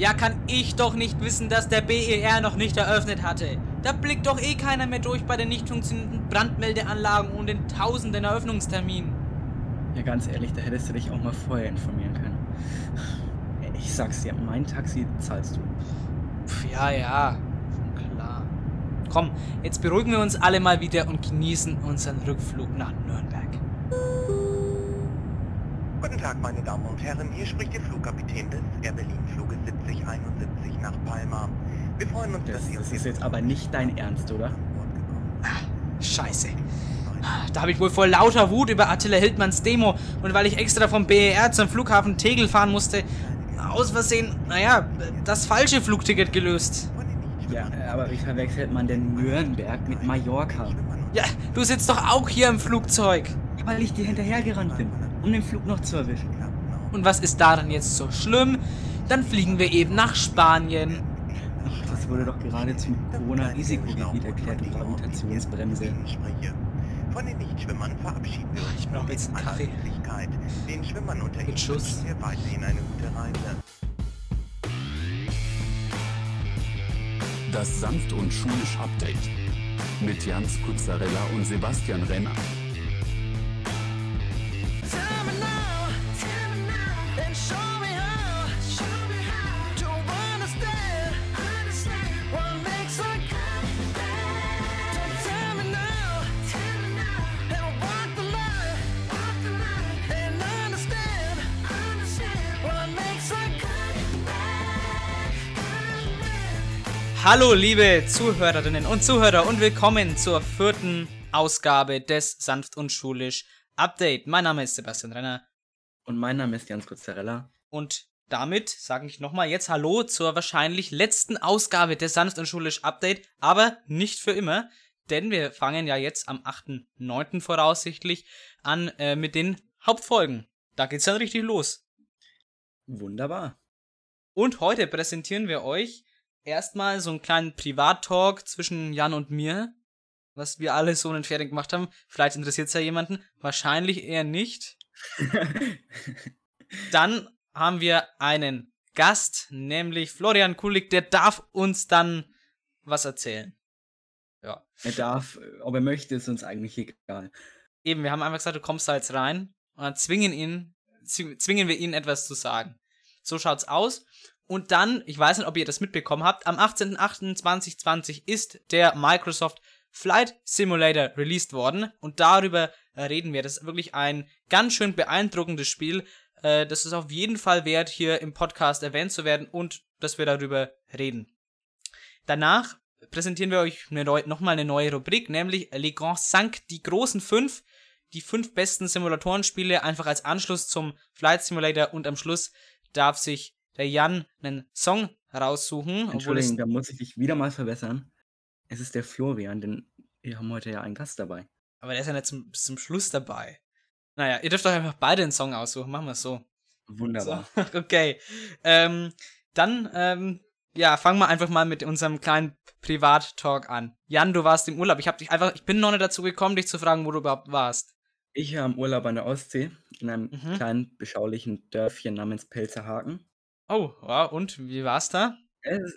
Ja, kann ich doch nicht wissen, dass der BER noch nicht eröffnet hatte. Da blickt doch eh keiner mehr durch bei den nicht funktionierenden Brandmeldeanlagen und den tausenden Eröffnungsterminen. Ja, ganz ehrlich, da hättest du dich auch mal vorher informieren können. Ich sag's dir, mein Taxi zahlst du. Pff, ja, ja, klar. Komm, jetzt beruhigen wir uns alle mal wieder und genießen unseren Rückflug nach Nürnberg. Guten Tag, meine Damen und Herren. Hier spricht Ihr Flugkapitän des Air Berlin Fluges 7071 nach Palma. Wir freuen uns, Das, dass Sie das uns ist jetzt aber nicht dein Ernst, oder? gekommen sind. Scheiße. Da habe ich wohl vor lauter Wut über Attila Hildmanns Demo und weil ich extra vom BER zum Flughafen Tegel fahren musste, aus Versehen, naja, das falsche Flugticket gelöst. Ja, aber wie verwechselt man denn Nürnberg mit Mallorca? Ja, du sitzt doch auch hier im Flugzeug. Weil ich dir hinterhergerannt bin, um den Flug noch zu erwischen. Und was ist daran jetzt so schlimm? Dann fliegen wir eben nach Spanien. Ach, das wurde doch gerade zum Corona-Risikogebiet erklärt und Gravitationsbremse. Spreche. Von den Nichtschwimmern verabschieden wir uns Ich brauch nun jetzt in einen Kaffee. Den Schwimmern unter Ihnen Schuss. wünschen wir weiterhin eine gute Reise. Das sanft und schulisch Update. Mit Jans Kuzzarella und Sebastian Renner. Hallo liebe Zuhörerinnen und Zuhörer und willkommen zur vierten Ausgabe des Sanft und Schulisch Update. Mein Name ist Sebastian Renner Und mein Name ist Jans Kuzzarella. und damit sage ich nochmal jetzt Hallo zur wahrscheinlich letzten Ausgabe des Sanft und Schulisch Update, aber nicht für immer, denn wir fangen ja jetzt am 8.9. voraussichtlich an äh, mit den Hauptfolgen. Da geht's dann richtig los. Wunderbar. Und heute präsentieren wir euch erstmal so einen kleinen Privat-Talk zwischen Jan und mir, was wir alle so in den Ferien gemacht haben. Vielleicht interessiert es ja jemanden, wahrscheinlich eher nicht. Dann haben wir einen Gast, nämlich Florian Kulik, der darf uns dann was erzählen. Ja. er darf, äh, ob er möchte, ist uns eigentlich egal. Eben, wir haben einfach gesagt, du kommst da jetzt rein und dann zwingen ihn, zw- zwingen wir ihn etwas zu sagen. So schaut's aus. Und dann, ich weiß nicht, ob ihr das mitbekommen habt, am 18.08.2020 ist der Microsoft Flight Simulator released worden und darüber äh, reden wir. Das ist wirklich ein ganz schön beeindruckendes Spiel. Äh, das ist auf jeden Fall wert, hier im Podcast erwähnt zu werden und dass wir darüber reden. Danach präsentieren wir euch nochmal eine neue Rubrik, nämlich Les Grands Cinq, die großen fünf, die fünf besten Simulatorenspiele, einfach als Anschluss zum Flight Simulator und am Schluss darf sich Jan einen Song raussuchen, Entschuldigung, da muss ich dich wieder mal verbessern. Es ist der Florian, denn wir haben heute ja einen Gast dabei. Aber der ist ja nicht zum, bis zum Schluss dabei. Naja, ihr dürft euch einfach beide einen Song aussuchen. Machen wir es so. Wunderbar. so. Okay. Ähm, dann, ähm, ja, fangen wir einfach mal mit unserem kleinen Privat-Talk an. Jan, du warst im Urlaub. Ich hab dich einfach, ich bin noch nicht dazu gekommen, dich zu fragen, wo du überhaupt warst. Ich war im Urlaub an der Ostsee, in einem Mhm. kleinen, beschaulichen Dörfchen namens Pelzerhaken. Oh, wow, und wie war's da?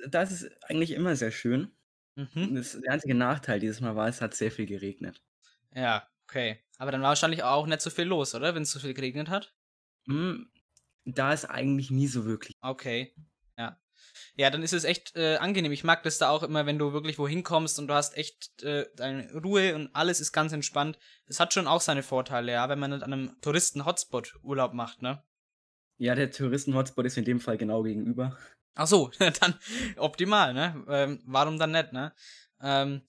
Das ist eigentlich immer sehr schön. Mhm. Das, der einzige Nachteil dieses Mal war, es hat sehr viel geregnet. Ja, okay. Aber dann war wahrscheinlich auch nicht so viel los, oder? Wenn es so viel geregnet hat? Hm, da ist eigentlich nie so wirklich. Okay. Ja. Ja, dann ist es echt äh, angenehm. Ich mag das da auch immer, wenn du wirklich wohin kommst und du hast echt äh, deine Ruhe und alles ist ganz entspannt. Es hat schon auch seine Vorteile, ja, wenn man nicht an einem Touristen-Hotspot Urlaub macht, ne? Ja, der Touristen-Hotspot ist in dem Fall genau gegenüber. Ach so, dann optimal, ne? Ähm, warum dann nicht, ne? Ähm,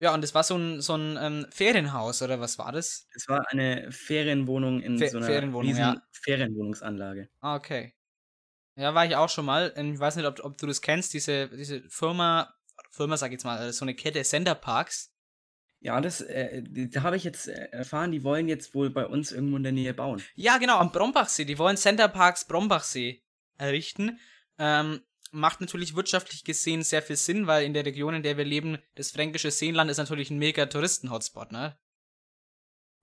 ja, und es war so ein, so ein ähm, Ferienhaus, oder was war das? Es war eine Ferienwohnung in Fe- so einer Ferienwohnung, riesen ja. Ferienwohnungsanlage. Ah, okay. Ja, war ich auch schon mal. Ich weiß nicht, ob, ob du das kennst, diese, diese Firma, Firma sag ich jetzt mal, äh, so eine Kette Center Parks. Ja, das, äh, da habe ich jetzt äh, erfahren, die wollen jetzt wohl bei uns irgendwo in der Nähe bauen. Ja, genau, am Brombachsee. Die wollen Center Parks Brombachsee errichten. Ähm, macht natürlich wirtschaftlich gesehen sehr viel Sinn, weil in der Region, in der wir leben, das fränkische Seenland ist natürlich ein mega Touristen-Hotspot, ne?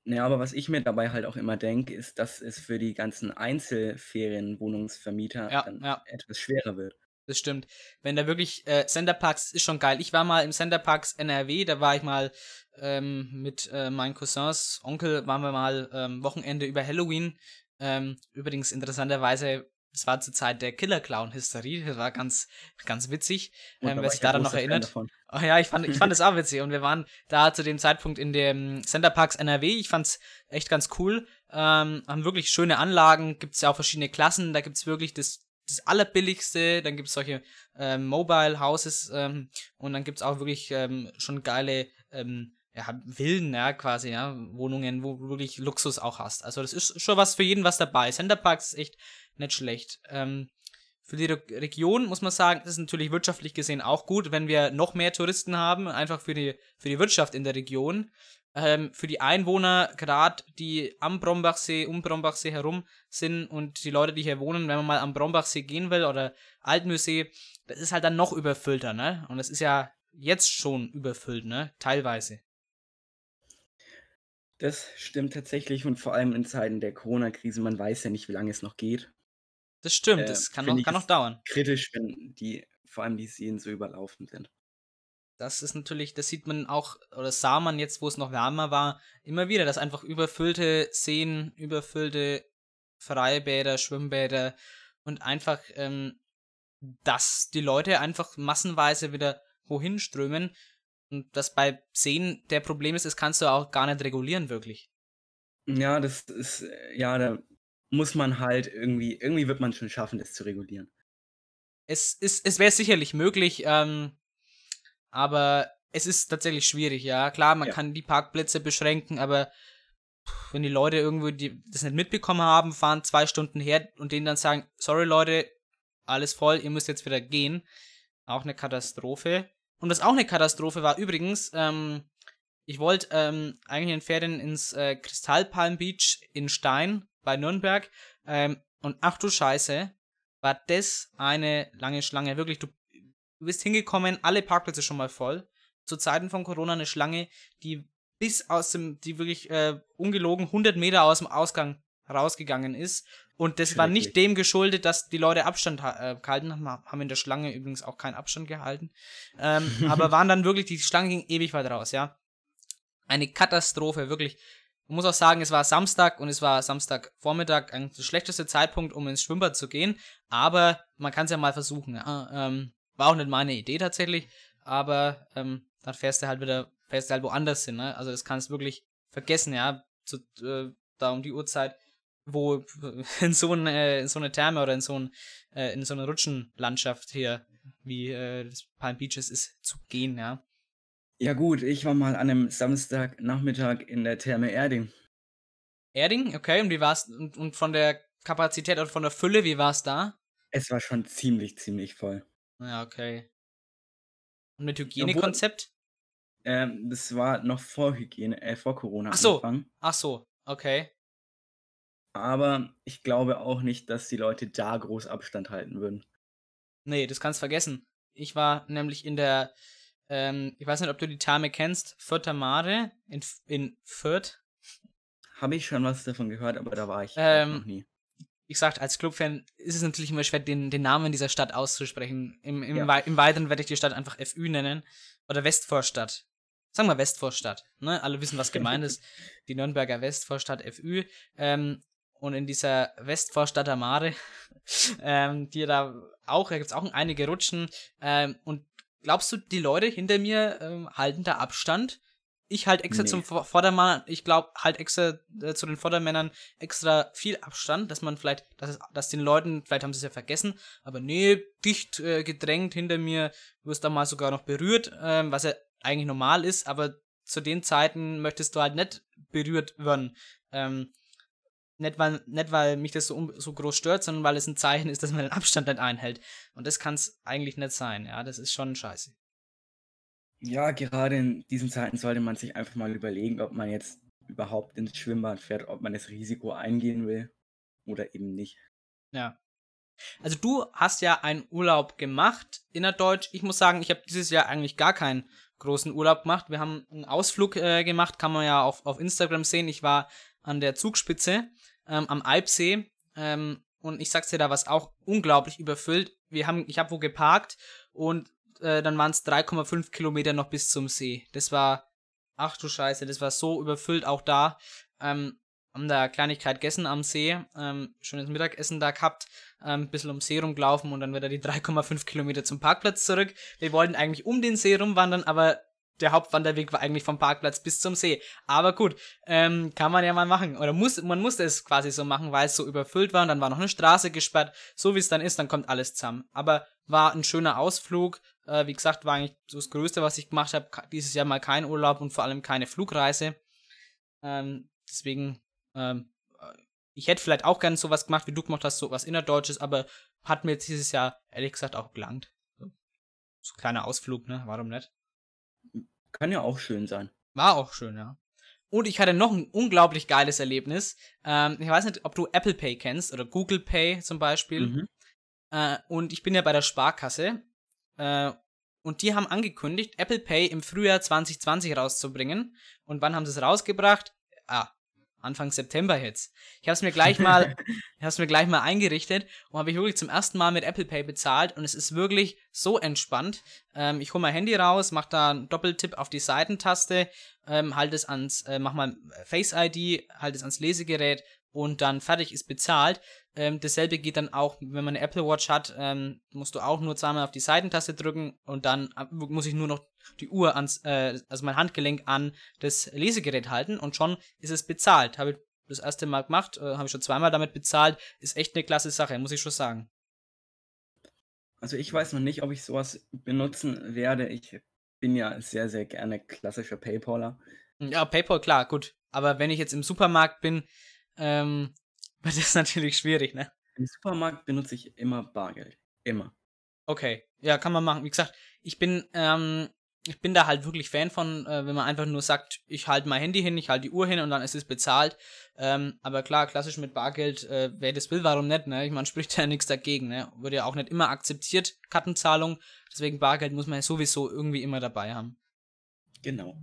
Naja, aber was ich mir dabei halt auch immer denke, ist, dass es für die ganzen Einzelferienwohnungsvermieter Ja, dann ja. etwas schwerer wird. Das stimmt. Wenn da wirklich äh, Centerparks ist schon geil. Ich war mal im Centerparks NRW, da war ich mal ähm, mit äh, meinen Cousins, Onkel, waren wir mal ähm, Wochenende über Halloween. Ähm, übrigens interessanterweise, es war zur Zeit der Killer Clown Hysterie, das war ganz ganz witzig, ähm, wer sich daran noch erinnert. Oh ja, ich fand, ich fand es auch witzig. Und wir waren da zu dem Zeitpunkt in dem Centerparks NRW. Ich fand's echt ganz cool. Ähm, haben wirklich schöne Anlagen. Gibt's ja auch verschiedene Klassen. Da gibt's wirklich das, das allerbilligste. Dann gibt's solche ähm, Mobile Houses. Ähm, und dann gibt's auch wirklich ähm, schon geile ähm, ja, Villen, ja, quasi, ja, Wohnungen, wo du wirklich Luxus auch hast. Also das ist schon was für jeden was dabei. Centerparks ist echt nicht schlecht. Ähm, für die Re Region muss man sagen, ist natürlich wirtschaftlich gesehen auch gut, wenn wir noch mehr Touristen haben, einfach für die, für die Wirtschaft in der Region. Ähm, für die Einwohner, gerade die am Brombachsee, um Brombachsee herum sind und die Leute, die hier wohnen, wenn man mal am Brombachsee gehen will oder Altmühlsee, das ist halt dann noch überfüllter, ne? Und das ist ja jetzt schon überfüllt, ne? Teilweise. Das stimmt tatsächlich und vor allem in Zeiten der Corona-Krise, man weiß ja nicht, wie lange es noch geht. Das stimmt, Äh, das kann noch, kann noch dauern. Kritisch, wenn die, vor allem die Seen so überlaufen sind. Das ist natürlich, das sieht man auch, oder sah man jetzt, wo es noch wärmer war, immer wieder, dass einfach überfüllte Seen, überfüllte Freibäder, Schwimmbäder und einfach, ähm, dass die Leute einfach massenweise wieder wohin strömen. Und das bei Seen der Problem ist, das kannst du auch gar nicht regulieren, wirklich. Ja, das ist, äh, ja, da muss man halt irgendwie, irgendwie wird man schon schaffen, das zu regulieren. Es ist, es wäre sicherlich möglich, ähm, aber es ist tatsächlich schwierig, ja. Klar, man Ja. kann die Parkplätze beschränken, aber wenn die Leute irgendwo die, das nicht mitbekommen haben, fahren zwei Stunden her und denen dann sagen, sorry Leute, alles voll, ihr müsst jetzt wieder gehen, auch eine Katastrophe. Und was auch eine Katastrophe war übrigens, ähm, ich wollte ähm, eigentlich in Ferien ins äh, Kristallpalm Beach in Stein bei Nürnberg ähm, und ach du Scheiße, war das eine lange Schlange. Wirklich, du, du bist hingekommen, alle Parkplätze schon mal voll. Zu Zeiten von Corona eine Schlange, die bis aus dem, die wirklich äh, ungelogen 100 Meter aus dem Ausgang rausgegangen ist. Und das war nicht dem geschuldet, dass die Leute Abstand ha- äh, gehalten haben. Haben in der Schlange übrigens auch keinen Abstand gehalten. Ähm, aber waren dann wirklich, die Schlange ging ewig weit raus, ja. Eine Katastrophe, wirklich. Man muss auch sagen, es war Samstag und es war Samstagvormittag eigentlich der schlechteste Zeitpunkt, um ins Schwimmbad zu gehen. Aber man kann es ja mal versuchen. Ja. Ähm, war auch nicht meine Idee tatsächlich. Aber ähm, dann fährst du halt wieder, fährst du halt woanders hin. Ne? Also das kannst du wirklich vergessen, ja. Zu, äh, da um die Uhrzeit, wo in so, ein, äh, in so eine Therme oder in so, ein, äh, in so eine Rutschenlandschaft hier, wie äh, das Palm Beaches ist, zu gehen, ja. Ja gut, ich war mal an einem Samstagnachmittag in der Therme Erding. Erding, okay, und wie war's? Und, und von der Kapazität und von der Fülle, wie war's da? Es war schon ziemlich, ziemlich voll. Ja, okay. Und mit Hygienekonzept? Ähm, das war noch vor Hygiene, äh, vor Corona Ach so. angefangen. Ach so, okay. Aber ich glaube auch nicht, dass die Leute da groß Abstand halten würden. Nee, das kannst vergessen. Ich war nämlich in der, ähm, ich weiß nicht, ob du die Therme kennst, Fürther Mare in, in Fürth. Habe ich schon was davon gehört, aber da war ich Ähm, noch nie. Wie gesagt, als Clubfan ist es natürlich immer schwer, den, den Namen dieser Stadt auszusprechen. Im, im, Ja. Wei- Im Weiteren werde ich die Stadt einfach FÜ nennen. Oder Westvorstadt. Sagen wir Westvorstadt. Ne? Alle wissen, was gemeint ist. Die Nürnberger Westvorstadt FÜ. Ähm, und in dieser Westvorstadter Mare, ähm, die da auch, da gibt es auch einige Rutschen. Ähm, und glaubst du, die Leute hinter mir ähm, halten da Abstand? Ich halt extra Nee. zum Vor- Vordermann, ich glaube halt extra äh, zu den Vordermännern extra viel Abstand, dass man vielleicht, dass es, dass den Leuten, vielleicht haben sie es ja vergessen, aber nee, dicht äh, gedrängt hinter mir, wirst da mal sogar noch berührt, ähm, was ja eigentlich normal ist, aber zu den Zeiten möchtest du halt nicht berührt werden. Ähm, nicht weil, nicht weil mich das so, so groß stört, sondern weil es ein Zeichen ist, dass man den Abstand nicht einhält. Und das kann es eigentlich nicht sein, ja, das ist schon scheiße. Ja, gerade in diesen Zeiten sollte man sich einfach mal überlegen, ob man jetzt überhaupt ins Schwimmbad fährt, ob man das Risiko eingehen will oder eben nicht. Ja. Also du hast ja einen Urlaub gemacht innerdeutsch. Ich muss sagen, ich habe dieses Jahr eigentlich gar keinen großen Urlaub gemacht. Wir haben einen Ausflug äh, gemacht, kann man ja auf, auf Instagram sehen. Ich war an der Zugspitze ähm, am Alpsee ähm, und ich sag's dir, da war es auch unglaublich überfüllt. Wir haben, ich habe wo geparkt und äh, dann waren es 3,5 Kilometer noch bis zum See. Das war, ach du Scheiße, das war so überfüllt auch da. Ähm, haben da Kleinigkeit gegessen am See, ähm, schönes Mittagessen da gehabt, ähm, bisschen um See rumgelaufen und dann wieder die 3,5 Kilometer zum Parkplatz zurück. Wir wollten eigentlich um den See rumwandern, aber der Hauptwanderweg war eigentlich vom Parkplatz bis zum See. Aber gut, ähm, kann man ja mal machen. Oder muss, man musste es quasi so machen, weil es so überfüllt war und dann war noch eine Straße gesperrt. So wie es dann ist, dann kommt alles zusammen. Aber war ein schöner Ausflug. Äh, wie gesagt, war eigentlich so das Größte, was ich gemacht habe. Dieses Jahr mal kein Urlaub und vor allem keine Flugreise. Ähm, deswegen, ähm, ich hätte vielleicht auch gerne sowas gemacht, wie du gemacht hast, so was Innerdeutsches, aber hat mir jetzt dieses Jahr ehrlich gesagt auch gelangt. So, so ein kleiner Ausflug, ne? Warum nicht? Kann ja auch schön sein. War auch schön, ja. Und ich hatte noch ein unglaublich geiles Erlebnis. Ähm, ich weiß nicht, ob du Apple Pay kennst oder Google Pay zum Beispiel. Mhm. Äh, und ich bin ja bei der Sparkasse. Äh, und die haben angekündigt, Apple Pay im Frühjahr 2020 rauszubringen. Und wann haben sie es rausgebracht? Ah, Anfang September jetzt. Ich habe es mir gleich mal, ich habe mir gleich mal eingerichtet und habe ich wirklich zum ersten Mal mit Apple Pay bezahlt und es ist wirklich so entspannt. Ähm, ich hole mein Handy raus, mache da einen Doppeltipp auf die Seitentaste, ähm, halte es ans, äh, mach mal Face ID, halte es ans Lesegerät und dann fertig ist bezahlt. Ähm, dasselbe geht dann auch, wenn man eine Apple Watch hat, ähm, musst du auch nur zweimal auf die Seitentaste drücken und dann äh, muss ich nur noch die Uhr ans, äh, also mein Handgelenk an das Lesegerät halten und schon ist es bezahlt. Habe ich das erste Mal gemacht, äh, habe ich schon zweimal damit bezahlt, ist echt eine klasse Sache, muss ich schon sagen. Also ich weiß noch nicht, ob ich sowas benutzen werde. Ich bin ja sehr, sehr gerne klassischer Paypaler. Ja, PayPal, klar, gut. Aber wenn ich jetzt im Supermarkt bin, ähm, das natürlich schwierig, ne? Im Supermarkt benutze ich immer Bargeld. Immer. Okay, ja, kann man machen. Wie gesagt, ich bin, ähm, ich bin da halt wirklich Fan von, äh, wenn man einfach nur sagt, ich halte mein Handy hin, ich halte die Uhr hin und dann ist es bezahlt. Ähm, aber klar, klassisch mit Bargeld, äh, wer das will, warum nicht, ne? Ich meine, spricht ja nichts dagegen, ne? Wird ja auch nicht immer akzeptiert, Kartenzahlung. Deswegen Bargeld muss man ja sowieso irgendwie immer dabei haben. Genau.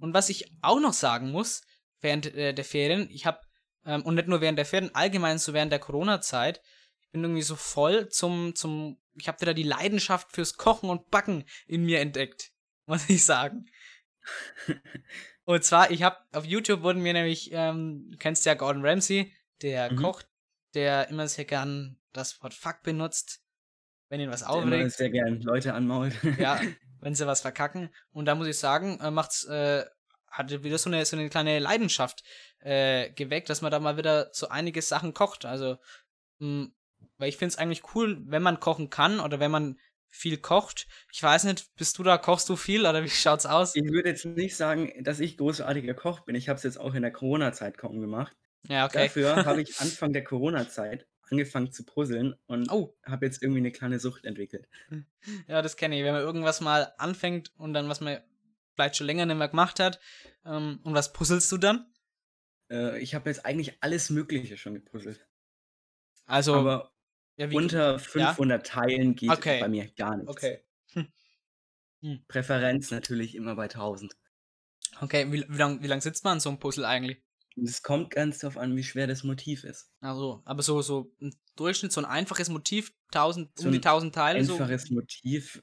Und was ich auch noch sagen muss, während äh, der Ferien, ich habe, ähm, und nicht nur während der Ferien, allgemein so während der Corona-Zeit, ich bin irgendwie so voll zum, zum, ich habe wieder die Leidenschaft fürs Kochen und Backen in mir entdeckt, muss ich sagen. und zwar, ich habe, auf YouTube wurden mir nämlich, ähm, du kennst ja Gordon Ramsay, der Mhm. kocht, der immer sehr gern das Wort Fuck benutzt, wenn ihn was Der immer aufregt sehr gern Leute anmault. ja, wenn sie was verkacken. Und da muss ich sagen, äh, macht's, äh, hatte wieder so eine, so eine kleine Leidenschaft äh, geweckt, dass man da mal wieder so einige Sachen kocht. Also, mh, weil ich finde es eigentlich cool, wenn man kochen kann oder wenn man viel kocht. Ich weiß nicht, bist du da, kochst du viel oder wie schaut's aus? Ich würde jetzt nicht sagen, dass ich großartiger Koch bin. Ich habe es jetzt auch in der Corona-Zeit kaum gemacht. Ja, okay. Dafür habe ich Anfang der Corona-Zeit angefangen zu puzzeln und Oh, habe jetzt irgendwie eine kleine Sucht entwickelt. ja, das kenne ich. Wenn man irgendwas mal anfängt und dann was man vielleicht schon länger nicht mehr gemacht hat. Ähm, und was puzzelst du dann? Äh, ich habe jetzt eigentlich alles Mögliche schon gepuzzelt. Also, Aber ja, unter 500 Teilen geht Okay. bei mir gar nichts. okay. Präferenz natürlich immer bei 1000. Okay, wie, wie lange lang sitzt man an so einem Puzzle eigentlich? Es kommt ganz darauf an, wie schwer das Motiv ist. Also, aber so, so ein Durchschnitt, so ein einfaches Motiv, 1000, So um die ein 1000 Teile. So. Einfaches Motiv,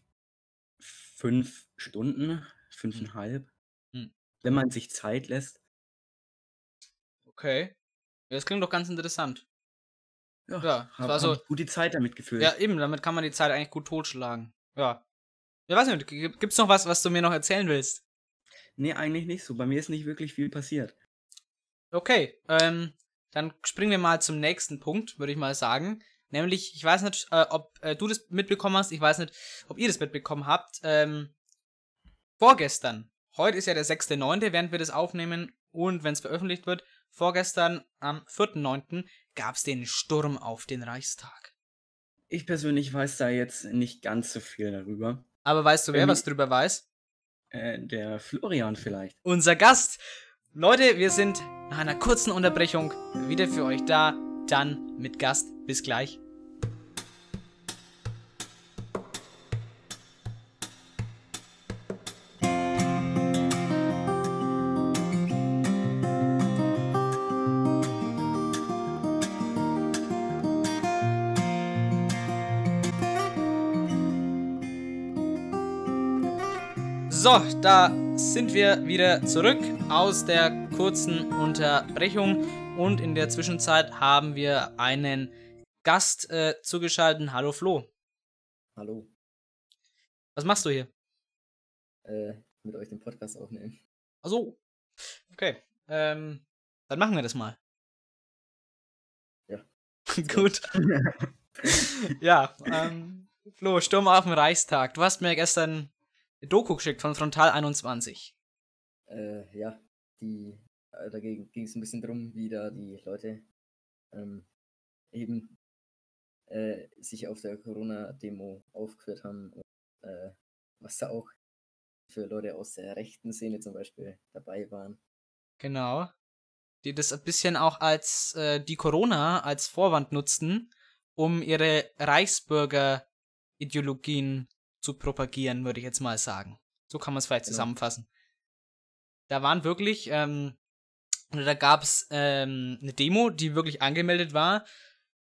fünf Stunden, fünfeinhalb. Hm. Wenn man sich Zeit lässt. Okay. Das klingt doch ganz interessant. Ja, Ja, hab, war so- hab gut die Zeit damit gefüllt. Ja, eben, damit kann man die Zeit eigentlich gut totschlagen. Ja. Ja, weiß nicht, gibt's noch was, was du mir noch erzählen willst? Nee, eigentlich nicht so. Bei mir ist nicht wirklich viel passiert. Okay, ähm, dann springen wir mal zum nächsten Punkt, würde ich mal sagen. Nämlich, ich weiß nicht, äh, ob äh, du das mitbekommen hast, ich weiß nicht, ob ihr das mitbekommen habt. Ähm, vorgestern, heute ist ja der 6.9., während wir das aufnehmen und wenn es veröffentlicht wird, vorgestern am 4.9. gab es den Sturm auf den Reichstag. Ich persönlich weiß da jetzt nicht ganz so viel darüber. Aber weißt du, wer Ähm, was drüber weiß? Äh, der Florian vielleicht. unser Gast. Leute, wir sind nach einer kurzen Unterbrechung wieder für euch da. Dann mit Gast. Bis gleich. So, da sind wir wieder zurück aus der kurzen Unterbrechung und in der Zwischenzeit haben wir einen Gast äh, zugeschaltet. Hallo Flo, Hallo, was machst du hier? äh, mit euch den Podcast aufnehmen. Achso, okay. Ähm, dann machen wir das mal. Ja. Gut. ja, ähm, Flo, Sturm auf dem Reichstag. Du hast mir gestern Doku geschickt von Frontal 21. Äh, ja, die, äh, dagegen ging es ein bisschen drum, wie da die Leute ähm, eben äh, sich auf der Corona-Demo aufgeführt haben und äh, was da auch für Leute aus der rechten Szene zum Beispiel dabei waren. Genau. Die das ein bisschen auch als äh, die Corona als Vorwand nutzten, um ihre Reichsbürger-Ideologien zu propagieren, würde ich jetzt mal sagen. So kann man es vielleicht Genau. zusammenfassen. Da waren wirklich, ähm, oder da gab es ähm, eine Demo, die wirklich angemeldet war,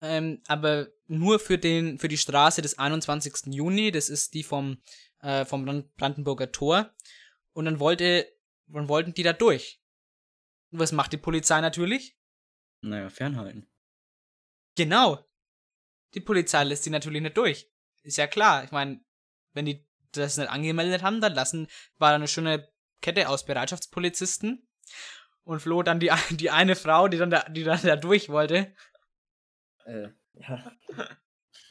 ähm, aber nur für den, für die Straße des 21. Juni, das ist die vom, äh, vom Brand- Brandenburger Tor. Und dann wollte, dann wollten die da durch. Und was macht die Polizei natürlich? Naja, fernhalten. Genau. Die Polizei lässt sie natürlich nicht durch. Ist ja klar. Ich meine, wenn die das nicht angemeldet haben, dann lassen, war da eine schöne Kette aus Bereitschaftspolizisten. Und floh dann die, die eine Frau, die dann da, die dann da durch wollte. Äh, ja.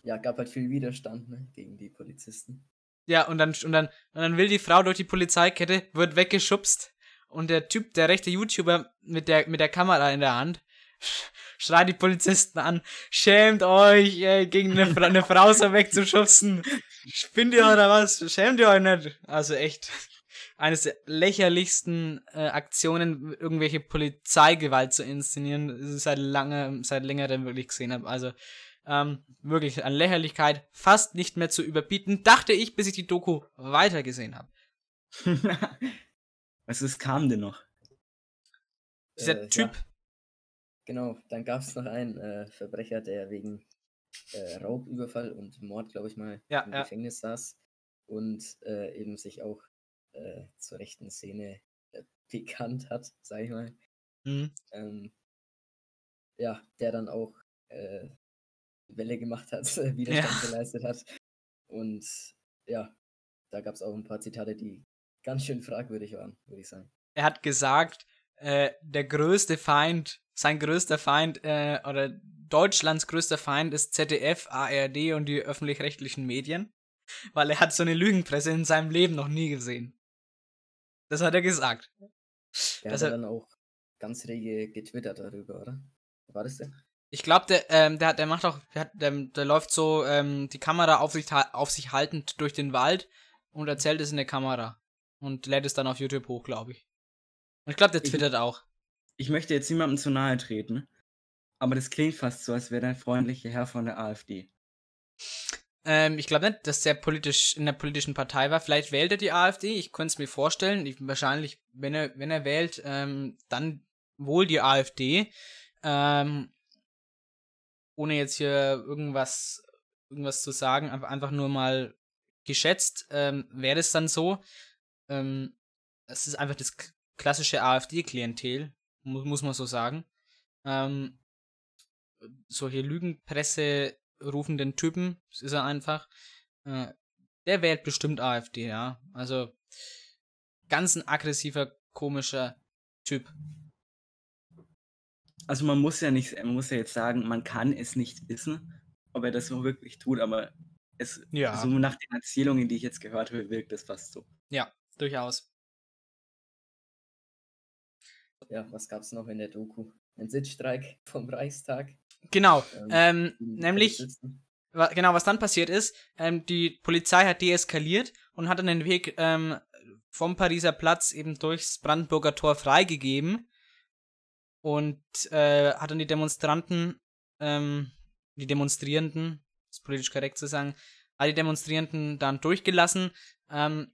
ja, gab halt viel Widerstand ne, gegen die Polizisten. Ja, und dann, und dann, und dann will die Frau durch die Polizeikette, wird weggeschubst. Und der Typ, der rechte YouTuber mit der, mit der Kamera in der Hand, schreit die Polizisten an, schämt euch, ey, gegen eine, Fra eine Frau so wegzuschubsen. Spinnt ihr oder was? Schämt ihr euch nicht? Also echt. Eines der lächerlichsten äh, Aktionen, irgendwelche Polizeigewalt zu inszenieren, das seit lange, seit längerem wirklich gesehen habe. Also, ähm, wirklich an Lächerlichkeit fast nicht mehr zu überbieten, dachte ich, bis ich die Doku weitergesehen habe. Was ist, kam denn noch? Dieser Äh, Typ, Ja, genau, dann gab es noch einen äh, Verbrecher, der wegen äh, Raubüberfall und Mord, glaube ich mal, Ja, im ja. Gefängnis saß und äh, eben sich auch äh, zur rechten Szene äh, bekannt hat, sag ich mal. hm, Ähm, ja, der dann auch äh, Welle gemacht hat, Widerstand geleistet hat. Und ja, da gab es auch ein paar Zitate, die ganz schön fragwürdig waren, würde ich sagen. er hat gesagt, äh, der größte Feind, sein größter Feind äh, oder Deutschlands größter Feind ist ZDF, ARD und die öffentlich-rechtlichen Medien, weil er hat so eine Lügenpresse in seinem Leben noch nie gesehen. Das hat er gesagt. Der Dass hat er- dann auch ganz rege getwittert darüber, oder? War das denn? Ich glaube, der, ähm, der, der macht auch, der, hat- der, der läuft so ähm, die Kamera auf sich, auf sich haltend durch den Wald und erzählt es in der Kamera und lädt es dann auf YouTube hoch, glaube ich. Ich glaube, der Ich- twittert auch. Ich möchte jetzt niemandem zu nahe treten, aber das klingt fast so, als wäre der freundliche Herr von der AfD. Ähm, ich glaube nicht, dass der politisch in der politischen Partei war. Vielleicht wählt er die AfD. Ich könnte es mir vorstellen. Ich, wahrscheinlich, wenn er, wenn er wählt, ähm, dann wohl die AfD. Ähm, ohne jetzt hier irgendwas, irgendwas zu sagen, einfach, nur mal geschätzt, ähm, wäre es dann so. Ähm, es ist einfach das klassische AfD-Klientel, mu muss man so sagen. Ähm, solche Lügenpresse rufenden Typen, das ist er einfach, äh, der wählt bestimmt AfD, ja. Also ganz ein aggressiver, komischer Typ. Also man muss ja nicht, man muss ja jetzt sagen, man kann es nicht wissen, ob er das so wirklich tut, aber es, Ja. so nach den Erzählungen, die ich jetzt gehört habe, wirkt es fast so. Ja, durchaus. Ja, was gab es noch in der Doku? Ein Sitzstreik vom Reichstag. Genau. Ähm, Ähm, nämlich, wa- genau, was dann passiert ist, ähm, die Polizei hat deeskaliert und hat dann den Weg ähm, vom Pariser Platz eben durchs Brandenburger Tor freigegeben und äh, hat dann die Demonstranten, ähm, die Demonstrierenden, ist politisch korrekt zu sagen, hat die Demonstrierenden dann durchgelassen ähm,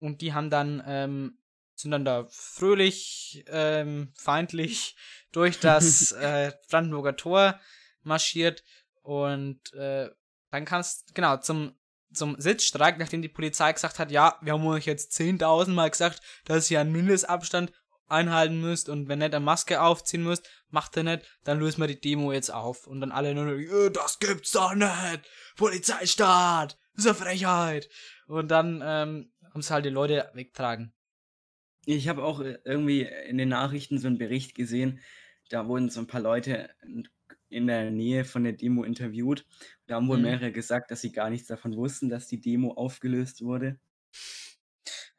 und die haben dann ähm, sind dann da fröhlich, ähm, feindlich durch das äh, Brandenburger Tor marschiert und äh, dann kam es genau zum zum Sitzstreik, nachdem die Polizei gesagt hat, ja, wir haben euch jetzt 10.000 Mal gesagt, dass ihr einen Mindestabstand einhalten müsst und wenn nicht eine Maske aufziehen müsst, macht ihr nicht, dann lösen wir die Demo jetzt auf. Und dann alle nur, "Äh, das gibt's doch nicht! Polizeistaat! Das ist eine Frechheit! Und dann ähm, haben sie halt die Leute wegtragen. Ich habe auch äh, irgendwie in den Nachrichten so einen Bericht gesehen, da wurden so ein paar Leute in der Nähe von der Demo interviewt. Da haben wohl Mhm. mehrere gesagt, dass sie gar nichts davon wussten, dass die Demo aufgelöst wurde.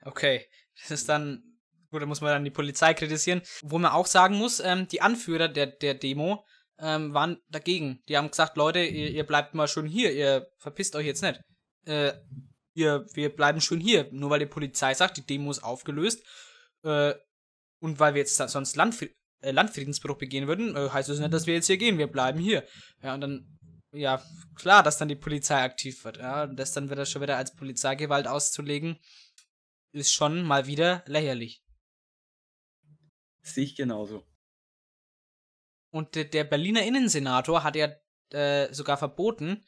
Okay, das ist dann, gut, da muss man dann die Polizei kritisieren. Wo man auch sagen muss, ähm, die Anführer der, der Demo ähm, waren dagegen. Die haben gesagt, Leute, ihr, ihr bleibt mal schön hier, ihr verpisst euch jetzt nicht. Äh, wir, wir bleiben schön hier, nur weil die Polizei sagt, die Demo ist aufgelöst. Äh, und weil wir jetzt sonst Landfri äh, Landfriedensbruch begehen würden, äh, heißt das nicht, dass wir jetzt hier gehen, wir bleiben hier. Ja, und dann, ja, klar, dass dann die Polizei aktiv wird. Ja, und das dann wieder schon wieder als Polizeigewalt auszulegen, ist schon mal wieder lächerlich. Sehe ich genauso. Und der, der Berliner Innensenator hat ja äh, sogar verboten,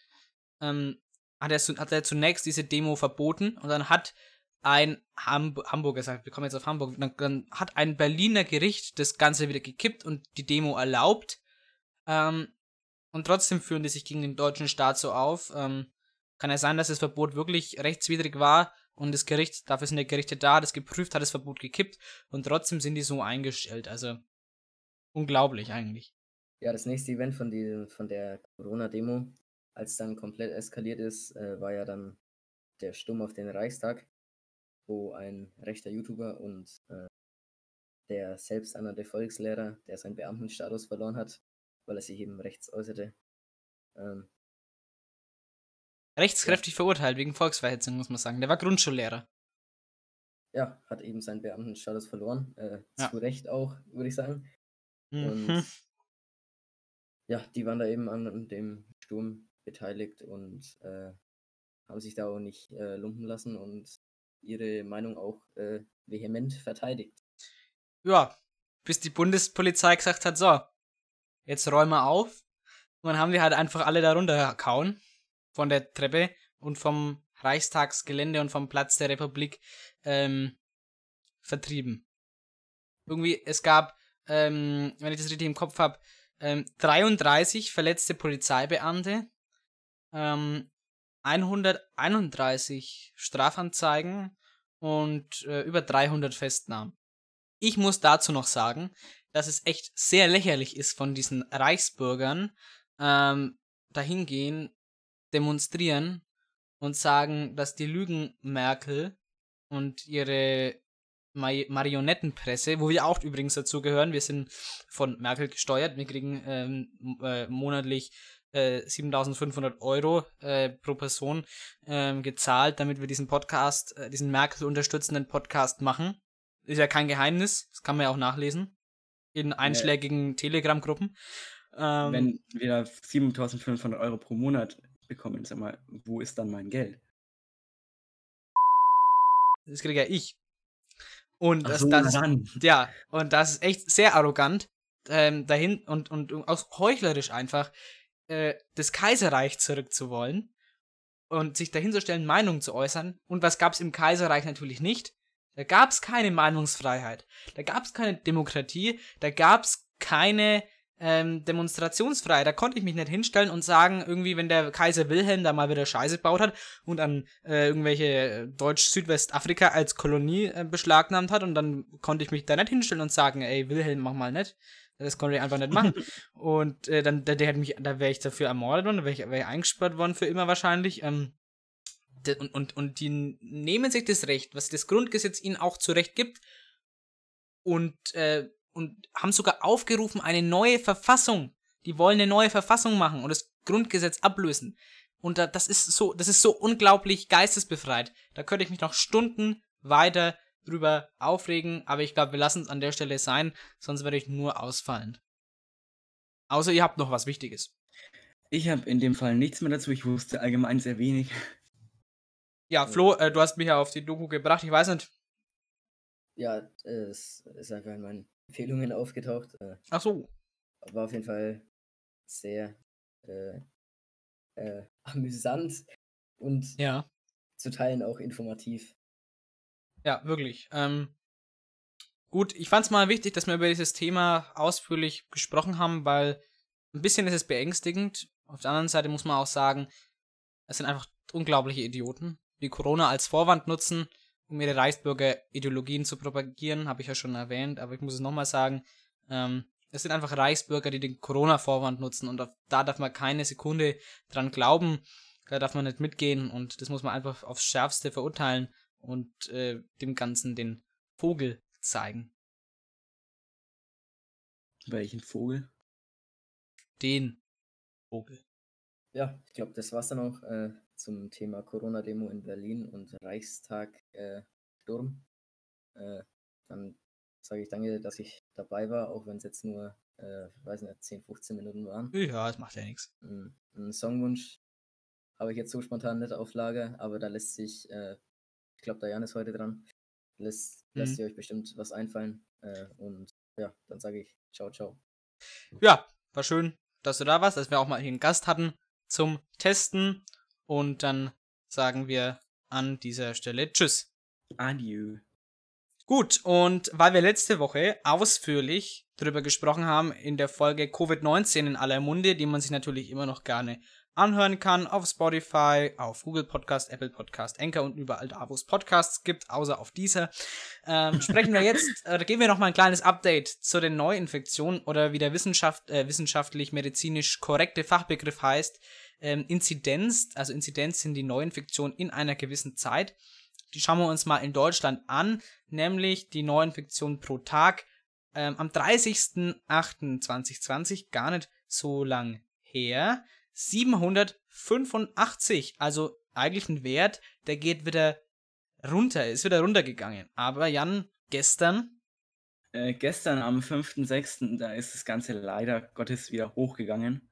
ähm, hat er, hat er zunächst diese Demo verboten und dann hat ein Hamb Hamburger gesagt, wir kommen jetzt auf Hamburg, dann, dann hat ein Berliner Gericht das Ganze wieder gekippt und die Demo erlaubt. Ähm, und trotzdem führen die sich gegen den deutschen Staat so auf. Ähm, kann ja sein, dass das Verbot wirklich rechtswidrig war und das Gericht, dafür sind die Gerichte da, das geprüft hat, das Verbot gekippt und trotzdem sind die so eingestellt. Also unglaublich eigentlich. Ja, das nächste Event von, die, von der Corona-Demo, als dann komplett eskaliert ist, äh, war ja dann der Sturm auf den Reichstag, wo ein rechter YouTuber und äh, der selbsternannte Volkslehrer, der seinen Beamtenstatus verloren hat, weil er sich eben rechts äußerte, ähm, Rechtskräftig verurteilt wegen Volksverhetzung, muss man sagen. Der war Grundschullehrer. ja, hat eben seinen Beamtenstatus verloren. Äh, Ja. Zu Recht auch, würde ich sagen. Mhm. Und ja, die waren da eben an dem Sturm beteiligt und äh, haben sich da auch nicht äh, lumpen lassen und ihre Meinung auch äh, vehement verteidigt. Ja, bis die Bundespolizei gesagt hat, so, jetzt räumen wir auf. Und dann haben die halt einfach alle da runtergehauen von der Treppe und vom Reichstagsgelände und vom Platz der Republik ähm, vertrieben. Irgendwie, es gab, ähm, wenn ich das richtig im Kopf habe, ähm, 33 verletzte Polizeibeamte, ähm, 131 Strafanzeigen und äh, über 300 Festnahmen. Ich muss dazu noch sagen, dass es echt sehr lächerlich ist von diesen Reichsbürgern, ähm, dahin gehen, demonstrieren und sagen, dass die Lügen Merkel und ihre Mari- Marionettenpresse, wo wir auch übrigens dazu gehören, wir sind von Merkel gesteuert, wir kriegen ähm, äh, monatlich äh, 7500 Euro äh, pro Person ähm, gezahlt, damit wir diesen Podcast, äh, diesen Merkel unterstützenden Podcast machen. Ist ja kein Geheimnis, das kann man ja auch nachlesen in einschlägigen Telegram-Gruppen. Ähm, Wenn wir da 7500 Euro pro Monat bekommen, sag mal, wo ist dann mein Geld? das kriege ja ich. Und das, so, das. Ja, und das ist echt sehr arrogant ähm, dahin und, und auch heuchlerisch einfach, äh, das Kaiserreich zurückzuwollen und sich dahinzustellen, Meinung zu äußern. Und was gab es im Kaiserreich natürlich nicht? Da gab es keine Meinungsfreiheit, da gab es keine Demokratie, da gab es keine ähm, Demonstrationsfreiheit. Da konnte ich mich nicht hinstellen und sagen, irgendwie, wenn der Kaiser Wilhelm da mal wieder Scheiße gebaut hat und an äh, irgendwelche äh, Deutsch-Südwestafrika als Kolonie äh, beschlagnahmt hat und dann konnte ich mich da nicht hinstellen und sagen, ey, Wilhelm, mach mal nicht. Das konnte ich einfach nicht machen. und äh, dann, der, der hätte mich, da wäre ich dafür ermordet worden, da wäre ich, wär ich eingesperrt worden für immer wahrscheinlich. Ähm, und, und, und die nehmen sich das Recht, was das Grundgesetz ihnen auch zu Recht gibt, und, äh, und haben sogar aufgerufen, eine neue Verfassung. Die wollen eine neue Verfassung machen und das Grundgesetz ablösen. Und da, das ist so, das ist so unglaublich geistesbefreit. Da könnte ich mich noch Stunden weiter drüber aufregen, aber ich glaube, wir lassen es an der Stelle sein, sonst werde ich nur ausfallen. Außer ihr habt noch was Wichtiges. Ich habe in dem Fall nichts mehr dazu. Ich wusste allgemein sehr wenig. Ja, Flo, äh, du hast mich ja auf die Doku gebracht. Ich weiß nicht. Ja, es ist einfach in meinen Empfehlungen aufgetaucht. Äh, Ach so. war auf jeden Fall sehr äh, äh, amüsant und Ja. zu Teilen auch informativ. Ja, wirklich. Ähm, gut, ich fand es mal wichtig, dass wir über dieses Thema ausführlich gesprochen haben, weil ein bisschen ist es beängstigend. Auf der anderen Seite muss man auch sagen, es sind einfach unglaubliche Idioten, die Corona als Vorwand nutzen, um ihre Reichsbürger-Ideologien zu propagieren, habe ich ja schon erwähnt, aber ich muss es nochmal sagen, ähm, es sind einfach Reichsbürger, die den Corona-Vorwand nutzen und da darf man keine Sekunde dran glauben, da darf man nicht mitgehen und das muss man einfach aufs Schärfste verurteilen und äh, dem Ganzen den Vogel zeigen. Welchen Vogel? Den Vogel. Ja, ich glaube, das war's dann auch äh, zum Thema Corona-Demo in Berlin und Reichstag äh. Äh, dann sage ich danke, dass ich dabei war, auch wenn es jetzt nur, äh, weiß nicht, 10, 15 Minuten waren. Ja, das macht ja nichts. Ein, ein Songwunsch habe ich jetzt so spontan nicht auf Lager, aber da lässt sich, äh, ich glaube, der Jan ist heute dran, lässt, Mhm. lässt ihr euch bestimmt was einfallen. Äh, und ja, dann sage ich ciao, ciao. Ja, war schön, dass du da warst, dass wir auch mal hier einen Gast hatten zum Testen. Und dann sagen wir an dieser Stelle Tschüss. Adieu. Gut, und weil wir letzte Woche ausführlich darüber gesprochen haben in der Folge Covid-19 in aller Munde, die man sich natürlich immer noch gerne anhören kann auf Spotify, auf Google Podcast, Apple Podcast, Anchor und überall da, wo es Podcasts gibt, außer auf dieser, ähm, sprechen wir jetzt, äh, geben wir noch mal ein kleines Update zu den Neuinfektionen oder wie der Wissenschaft, äh, wissenschaftlich-medizinisch korrekte Fachbegriff heißt, ähm, Inzidenz, also Inzidenz sind die Neuinfektionen in einer gewissen Zeit. Die schauen wir uns mal in Deutschland an, nämlich die Neuinfektionen pro Tag ähm, am 30.08.2020, gar nicht so lang her, 785, also eigentlich ein Wert, der geht wieder runter, ist wieder runtergegangen. Aber Jan, gestern, Äh, gestern am 5.6., da ist das Ganze leider Gottes wieder hochgegangen.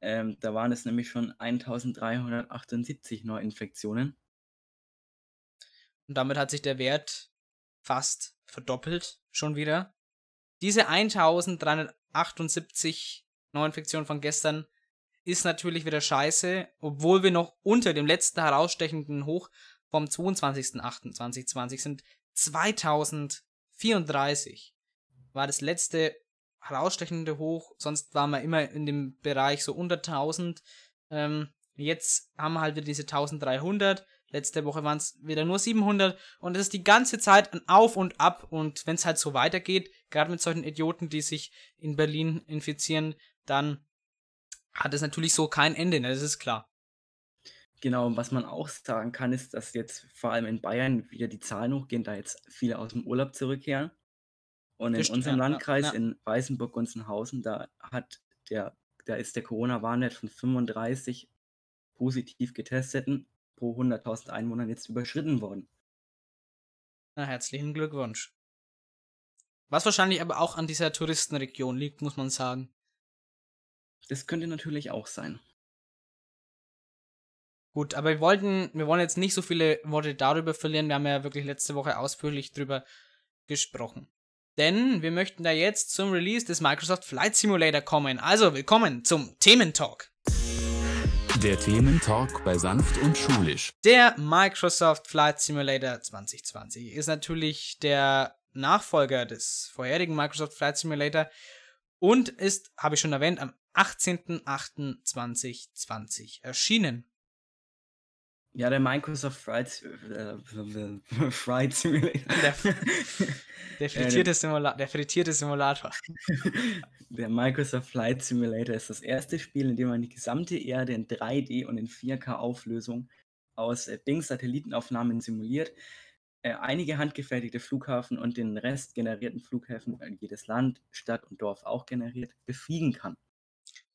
Ähm, da waren es nämlich schon 1378 Neuinfektionen. und damit hat sich der Wert fast verdoppelt, schon wieder. Diese 1378 Neuinfektionen von gestern ist natürlich wieder scheiße, obwohl wir noch unter dem letzten herausstechenden Hoch vom 22.08.2020 sind. 2034 war das letzte herausstechende Hoch, sonst waren wir immer in dem Bereich so unter 1000. Ähm, jetzt haben wir halt wieder diese 1300. Letzte Woche waren es wieder nur 700 und es ist die ganze Zeit ein Auf und Ab und wenn es halt so weitergeht, gerade mit solchen Idioten, die sich in Berlin infizieren, dann hat es natürlich so kein Ende, ne? das ist klar. Genau, was man auch sagen kann, ist, dass jetzt vor allem in Bayern wieder die Zahlen hochgehen, da jetzt viele aus dem Urlaub zurückkehren. Und in Das stimmt, unserem ja, Landkreis, ja. in Weißenburg-Gunzenhausen, da hat der, da ist der Corona-Warnwert von 35 positiv getesteten pro 100.000 Einwohnern jetzt überschritten worden. Na, herzlichen Glückwunsch. Was wahrscheinlich aber auch an dieser Touristenregion liegt, muss man sagen. Das könnte natürlich auch sein. Gut, aber wir wollten, wir wollen jetzt nicht so viele Worte darüber verlieren. Wir haben ja wirklich letzte Woche ausführlich drüber gesprochen. Denn wir möchten da jetzt zum Release des Microsoft Flight Simulator kommen. Also willkommen zum Thementalk. Der Thementalk bei Sanft und Schulisch. Der Microsoft Flight Simulator 2020 ist natürlich der Nachfolger des vorherigen Microsoft Flight Simulator und ist, habe ich schon erwähnt, am 18.08.2020 erschienen. Ja, der Microsoft Flight, äh, Flight Simulator. Der, der, frittierte Simula der frittierte Simulator. Der Microsoft Flight Simulator ist das erste Spiel, in dem man die gesamte Erde in 3D und in 4K-Auflösung aus äh, Bing-Satellitenaufnahmen simuliert, äh, einige handgefertigte Flughafen und den Rest generierten Flughäfen, äh, jedes Land, Stadt und Dorf auch generiert, befliegen kann.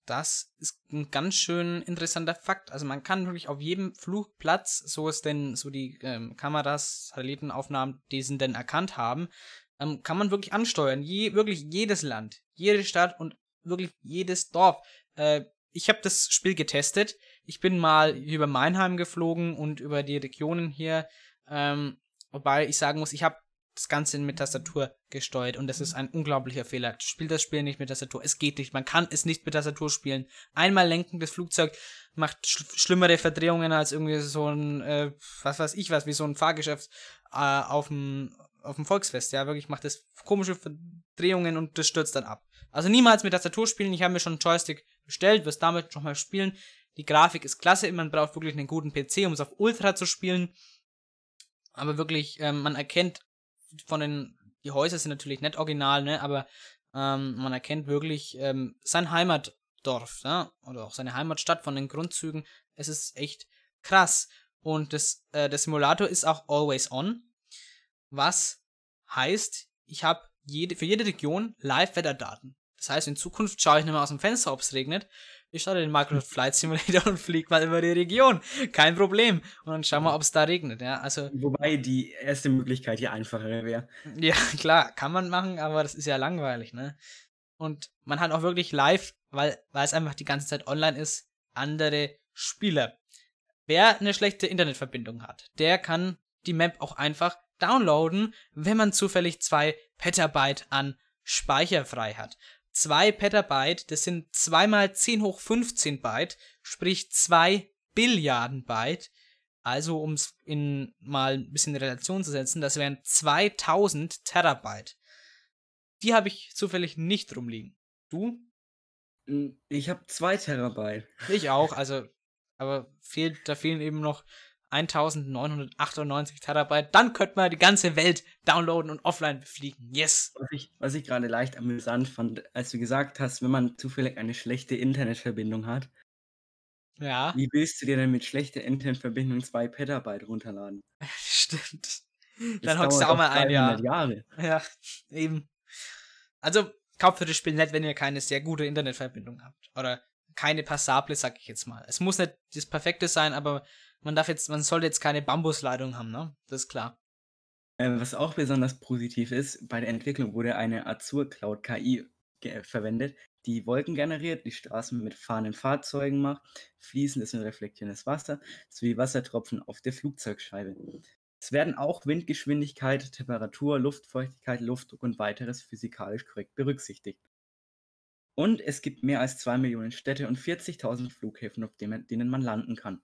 Das ist ein ganz schön interessanter Fakt. Also man kann wirklich auf jedem Flugplatz, so es denn so die ähm, Kameras, Satellitenaufnahmen, diesen denn erkannt haben, ähm, kann man wirklich ansteuern. Je, wirklich jedes Land, jede Stadt und wirklich jedes Dorf. Äh, ich habe das Spiel getestet. Ich bin mal über Meinheim geflogen und über die Regionen hier. Ähm, wobei ich sagen muss, ich habe das Ganze mit Tastatur gesteuert und das ist ein unglaublicher Fehler. Spielt das Spiel nicht mit Tastatur. Es geht nicht. Man kann es nicht mit Tastatur spielen. Einmal lenken, das Flugzeug macht sch schlimmere Verdrehungen als irgendwie so ein, äh, was weiß ich was, wie so ein Fahrgeschäft äh, auf dem auf dem Volksfest. Ja, wirklich macht das komische Verdrehungen und das stürzt dann ab. Also niemals mit Tastatur spielen. Ich habe mir schon einen Joystick bestellt, wirst damit noch mal spielen. Die Grafik ist klasse. Man braucht wirklich einen guten PC, um es auf Ultra zu spielen. Aber wirklich, ähm, man erkennt von den, die Häuser sind natürlich nicht original, ne, aber ähm, man erkennt wirklich ähm, sein Heimatdorf, ja, oder auch seine Heimatstadt von den Grundzügen. Es ist echt krass. Und das, äh, der Simulator ist auch always on, was heißt, ich habe jede, für jede Region Live-Wetterdaten. Das heißt, in Zukunft schaue ich nicht mehr aus dem Fenster, ob es regnet. Ich starte den Microsoft Flight Simulator und fliege mal über die Region. Kein Problem. Und dann schauen wir, ob es da regnet. Ja, also, Wobei die erste Möglichkeit hier einfacher wäre. ja, klar, kann man machen, aber das ist ja langweilig, ne? Und man hat auch wirklich live, weil, weil es einfach die ganze Zeit online ist, andere Spieler. Wer eine schlechte Internetverbindung hat, der kann die Map auch einfach downloaden, wenn man zufällig zwei Petabyte an Speicher frei hat. 2 Petabyte, das sind 2 mal 10 hoch 15 Byte, sprich 2 Billiarden Byte. Also, um es in mal ein bisschen in Relation zu setzen, das wären 2000 Terabyte. Die habe ich zufällig nicht rumliegen. Du? Hm, Ich habe zwei Terabyte. Ich auch, also, aber fehlt, da fehlen eben noch 1998 Terabyte. Dann könnte man die ganze Welt downloaden und offline befliegen. Yes! Was ich, was ich gerade leicht amüsant fand, als du gesagt hast, wenn man zufällig eine schlechte Internetverbindung hat, Ja, wie willst du dir denn mit schlechter Internetverbindung zwei Petabyte runterladen? stimmt. Das Dann hockst du auch mal ein Jahr. 300 Jahre. Ja, eben. Also, kauft für das Spiel nicht, wenn ihr keine sehr gute Internetverbindung habt. Oder keine passable, sag ich jetzt mal. Es muss nicht das Perfekte sein, aber man darf jetzt, man soll jetzt keine Bambusleitung haben, ne? Das ist klar. Ähm, was auch besonders positiv ist, bei der Entwicklung wurde eine Azure Cloud KI verwendet, die Wolken generiert, die Straßen mit fahrenden Fahrzeugen macht, fließendes und reflektierendes Wasser sowie Wassertropfen auf der Flugzeugscheibe. Es werden auch Windgeschwindigkeit, Temperatur, Luftfeuchtigkeit, Luftdruck und weiteres physikalisch korrekt berücksichtigt. Und es gibt mehr als 2 Millionen Städte und 40.000 Flughäfen, auf denen man landen kann.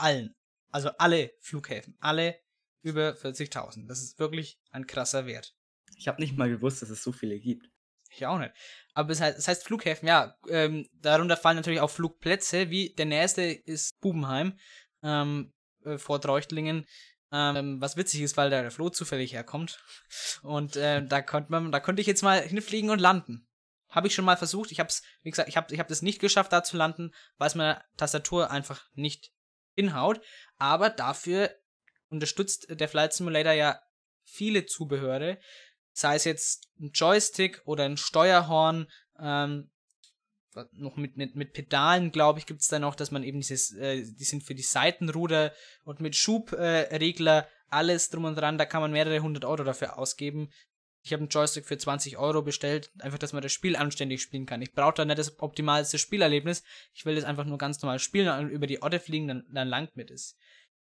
Allen. Also alle Flughäfen. Alle über 40.000. Das ist wirklich ein krasser Wert. Ich habe nicht mal gewusst, dass es so viele gibt. Ich auch nicht. Aber es heißt, es heißt Flughäfen, ja. Ähm, darunter fallen natürlich auch Flugplätze, wie der nächste ist Bubenheim ähm, äh, vor Treuchtlingen. Ähm, was witzig ist, weil da der Flo zufällig herkommt. Und äh, da konnte man, da konnte ich jetzt mal hinfliegen und landen. Habe ich schon mal versucht. Ich habe es, wie gesagt, ich habe ich hab das nicht geschafft, da zu landen, weil es meine Tastatur einfach nicht hinhaut. Aber dafür unterstützt der Flight Simulator ja viele Zubehöre sei es jetzt ein Joystick oder ein Steuerhorn, ähm, noch mit, mit, mit Pedalen, glaube ich, gibt es da noch, dass man eben dieses, äh, die sind für die Seitenruder und mit Schubregler, äh, alles drum und dran, da kann man mehrere hundert Euro dafür ausgeben. Ich habe einen Joystick für 20 Euro bestellt, einfach, dass man das Spiel anständig spielen kann. Ich brauche da nicht das optimalste Spielerlebnis, ich will das einfach nur ganz normal spielen und über die Orte fliegen, dann, dann langt mir das.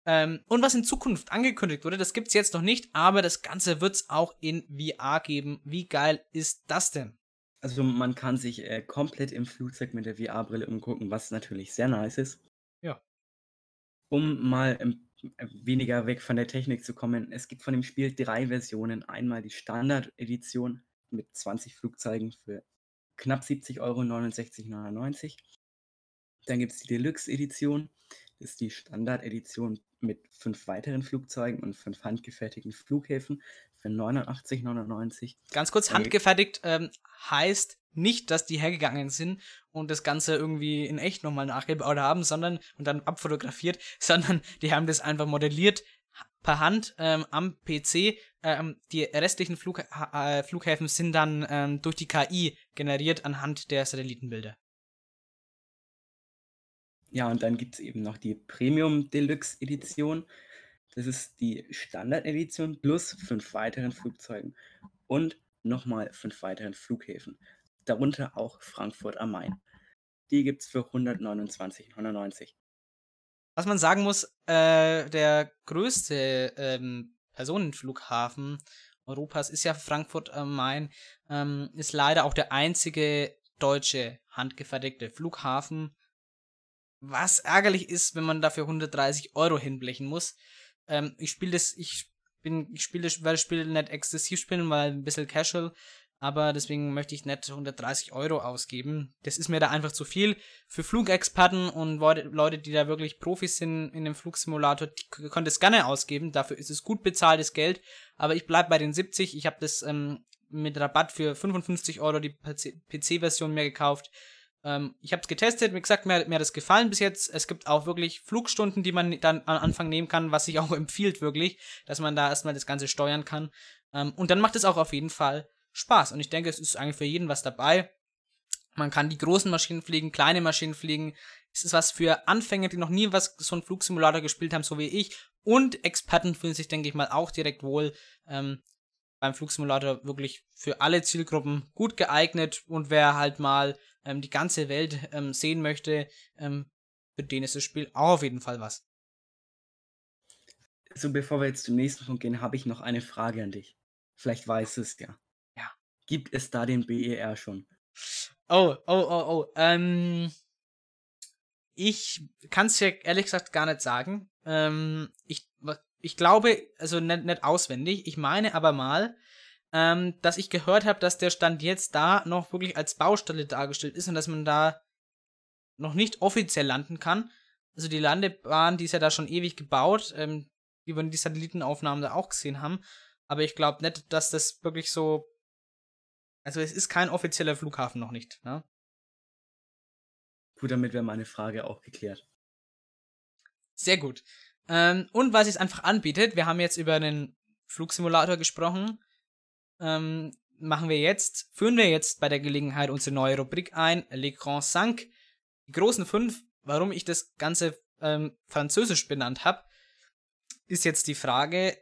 Ähm, und was in Zukunft angekündigt wurde, das gibt's jetzt noch nicht, aber das Ganze wird's auch in VR geben. Wie geil ist das denn? Also man kann sich äh, komplett im Flugzeug mit der VR-Brille umgucken, was natürlich sehr nice ist. Ja. Um mal äh, weniger weg von der Technik zu kommen, es gibt von dem Spiel drei Versionen. Einmal die Standard-Edition mit 20 Flugzeugen für knapp 70 Euro, 69,99. Dann gibt es die Deluxe-Edition. Das ist die Standard-Edition mit fünf weiteren Flugzeugen und fünf handgefertigten Flughäfen für 89,99. Ganz kurz, handgefertigt ähm, heißt nicht, dass die hergegangen sind und das Ganze irgendwie in echt nochmal nachgebaut haben, sondern und dann abfotografiert, sondern die haben das einfach modelliert per Hand ähm, am PC. Ähm, die restlichen Flug, äh, Flughäfen sind dann ähm, durch die KI generiert anhand der Satellitenbilder. Ja, und dann gibt es eben noch die Premium Deluxe Edition. Das ist die Standard-Edition plus fünf weiteren Flugzeugen und nochmal fünf weiteren Flughäfen. Darunter auch Frankfurt am Main. Die gibt es für 129,99. Was man sagen muss, äh, der größte ähm, Personenflughafen Europas ist ja Frankfurt am Main, ähm, ist leider auch der einzige deutsche handgefertigte Flughafen. Was ärgerlich ist, wenn man dafür 130 Euro hinblechen muss. Ähm, ich spiele das, ich bin, ich spiele das, werde das Spiel nicht exzessiv spielen, weil ein bisschen casual, aber deswegen möchte ich nicht 130 Euro ausgeben. Das ist mir da einfach zu viel. Für Flugexperten und Leute, die da wirklich Profis sind in dem Flugsimulator, die können das gerne ausgeben. Dafür ist es gut bezahltes Geld. Aber ich bleib bei den 70. Ich habe das ähm, mit Rabatt für 55 Euro die PC-Version mir gekauft. Ähm, ich habe es getestet, wie gesagt, mir, mir hat es gefallen bis jetzt. Es gibt auch wirklich Flugstunden, die man dann am Anfang nehmen kann, was sich auch empfiehlt wirklich, dass man da erstmal das Ganze steuern kann. Ähm, und dann macht es auch auf jeden Fall Spaß. Und ich denke, es ist eigentlich für jeden was dabei. Man kann die großen Maschinen fliegen, kleine Maschinen fliegen. Es ist was für Anfänger, die noch nie was so einen Flugsimulator gespielt haben, so wie ich. Und Experten fühlen sich, denke ich mal, auch direkt wohl. Ähm, beim Flugsimulator wirklich für alle Zielgruppen gut geeignet. Und wer halt mal ähm, die ganze Welt ähm, sehen möchte, ähm, für den ist das Spiel auch auf jeden Fall was. So, bevor wir jetzt zum nächsten Punkt gehen, habe ich noch eine Frage an dich. Vielleicht weißt du es ja. Gibt es da den BER schon? Oh, oh, oh, oh. Ähm, ich kann es ja ehrlich gesagt gar nicht sagen. Ähm, ich, ich glaube, also nicht, nicht auswendig. Ich meine aber mal, ähm, dass ich gehört habe, dass der Stand jetzt da noch wirklich als Baustelle dargestellt ist und dass man da noch nicht offiziell landen kann. Also die Landebahn, die ist ja da schon ewig gebaut, ähm, wie wir die Satellitenaufnahmen da auch gesehen haben. Aber ich glaube nicht, dass das wirklich so. Also es ist kein offizieller Flughafen noch nicht, ne? Gut, damit wäre meine Frage auch geklärt. Sehr gut. Ähm, und was es einfach anbietet, wir haben jetzt über einen Flugsimulator gesprochen, ähm, machen wir jetzt, führen wir jetzt bei der Gelegenheit unsere neue Rubrik ein, L'écran 5. Die großen fünf, warum ich das Ganze ähm, französisch benannt habe, ist jetzt die Frage,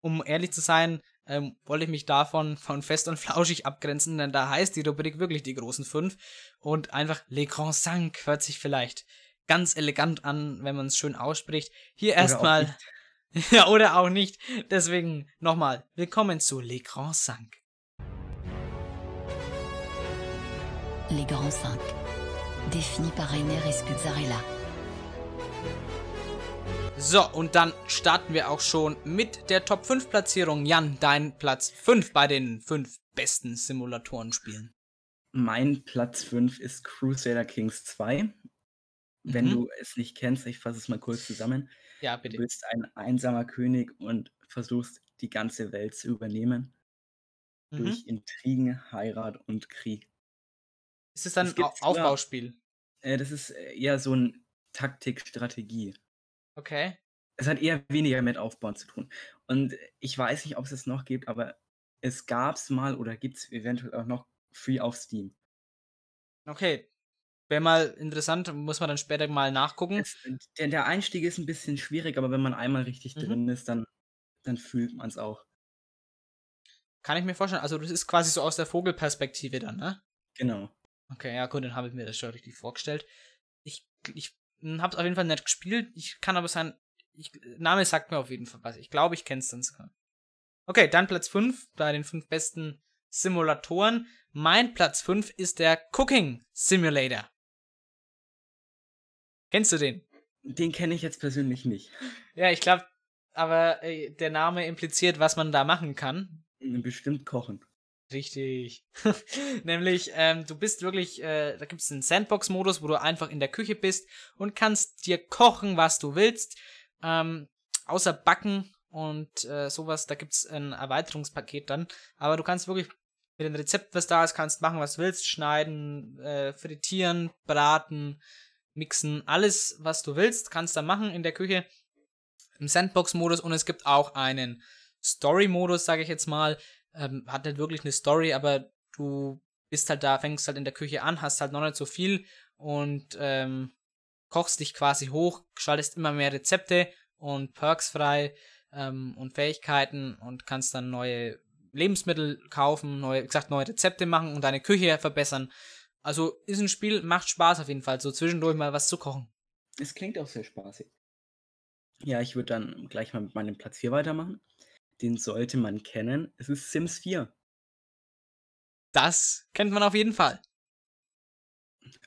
um ehrlich zu sein, ähm, wollte ich mich davon von fest und flauschig abgrenzen, denn da heißt die Rubrik wirklich die großen fünf und einfach L'écran 5 hört sich vielleicht ganz elegant an, wenn man es schön ausspricht. Hier erstmal, ja, oder auch nicht. Deswegen nochmal, willkommen zu L'écran 5. Les Grands Cinq, définis par Rainer Escuzzarella. So, und dann starten wir auch schon mit der Top 5 Platzierung. Jan, dein Platz 5 bei den 5 besten Simulatoren-Spielen. Mein Platz 5 ist Crusader Kings 2. Wenn Mhm. du es nicht kennst, ich fasse es mal kurz zusammen. Ja, Du bitte. bist ein einsamer König und versuchst, die ganze Welt zu übernehmen. Mhm. Durch Intrigen, Heirat und Krieg. Ist es dann ein Aufbauspiel? Äh, das ist äh, eher so ein Taktik-Strategie. Okay. Es hat eher weniger mit Aufbauen zu tun. Und ich weiß nicht, ob es es noch gibt, aber es gab es mal oder gibt es eventuell auch noch free auf Steam. Okay. Wäre mal interessant, muss man dann später mal nachgucken. Es, der, der Einstieg ist ein bisschen schwierig, aber wenn man einmal richtig Mhm. drin ist, dann, dann fühlt man es auch. Kann ich mir vorstellen. Also, das ist quasi so aus der Vogelperspektive dann, ne? Genau. Okay, ja gut, dann habe ich mir das schon richtig vorgestellt. Ich, ich habe es auf jeden Fall nicht gespielt. Ich kann aber sein, ich, Name sagt mir auf jeden Fall was. Ich glaube, ich kenne es dann sogar. Okay, dann Platz 5 bei den fünf besten Simulatoren. Mein Platz 5 ist der Cooking Simulator. Kennst du den? Den kenne ich jetzt persönlich nicht. Ja, ich glaube, aber äh, der Name impliziert, was man da machen kann. Bestimmt kochen. Richtig. Nämlich, ähm, du bist wirklich, äh, da gibt es einen Sandbox-Modus, wo du einfach in der Küche bist und kannst dir kochen, was du willst. Ähm, außer backen und äh, sowas, da gibt es ein Erweiterungspaket dann. Aber du kannst wirklich mit dem Rezept, was da ist, kannst machen, was du willst, schneiden, äh, frittieren, braten, mixen, alles, was du willst, kannst da machen in der Küche im Sandbox-Modus und es gibt auch einen Story-Modus, sage ich jetzt mal. Ähm, hat nicht wirklich eine Story, aber du bist halt da, fängst halt in der Küche an, hast halt noch nicht so viel und ähm, kochst dich quasi hoch, schaltest immer mehr Rezepte und Perks frei ähm, und Fähigkeiten und kannst dann neue Lebensmittel kaufen, neue, wie gesagt, neue Rezepte machen und deine Küche verbessern. Also ist ein Spiel, macht Spaß auf jeden Fall, so zwischendurch mal was zu kochen. Es klingt auch sehr spaßig. Ja, ich würde dann gleich mal mit meinem Platz 4 weitermachen. Den sollte man kennen. Es ist Sims 4. Das kennt man auf jeden Fall.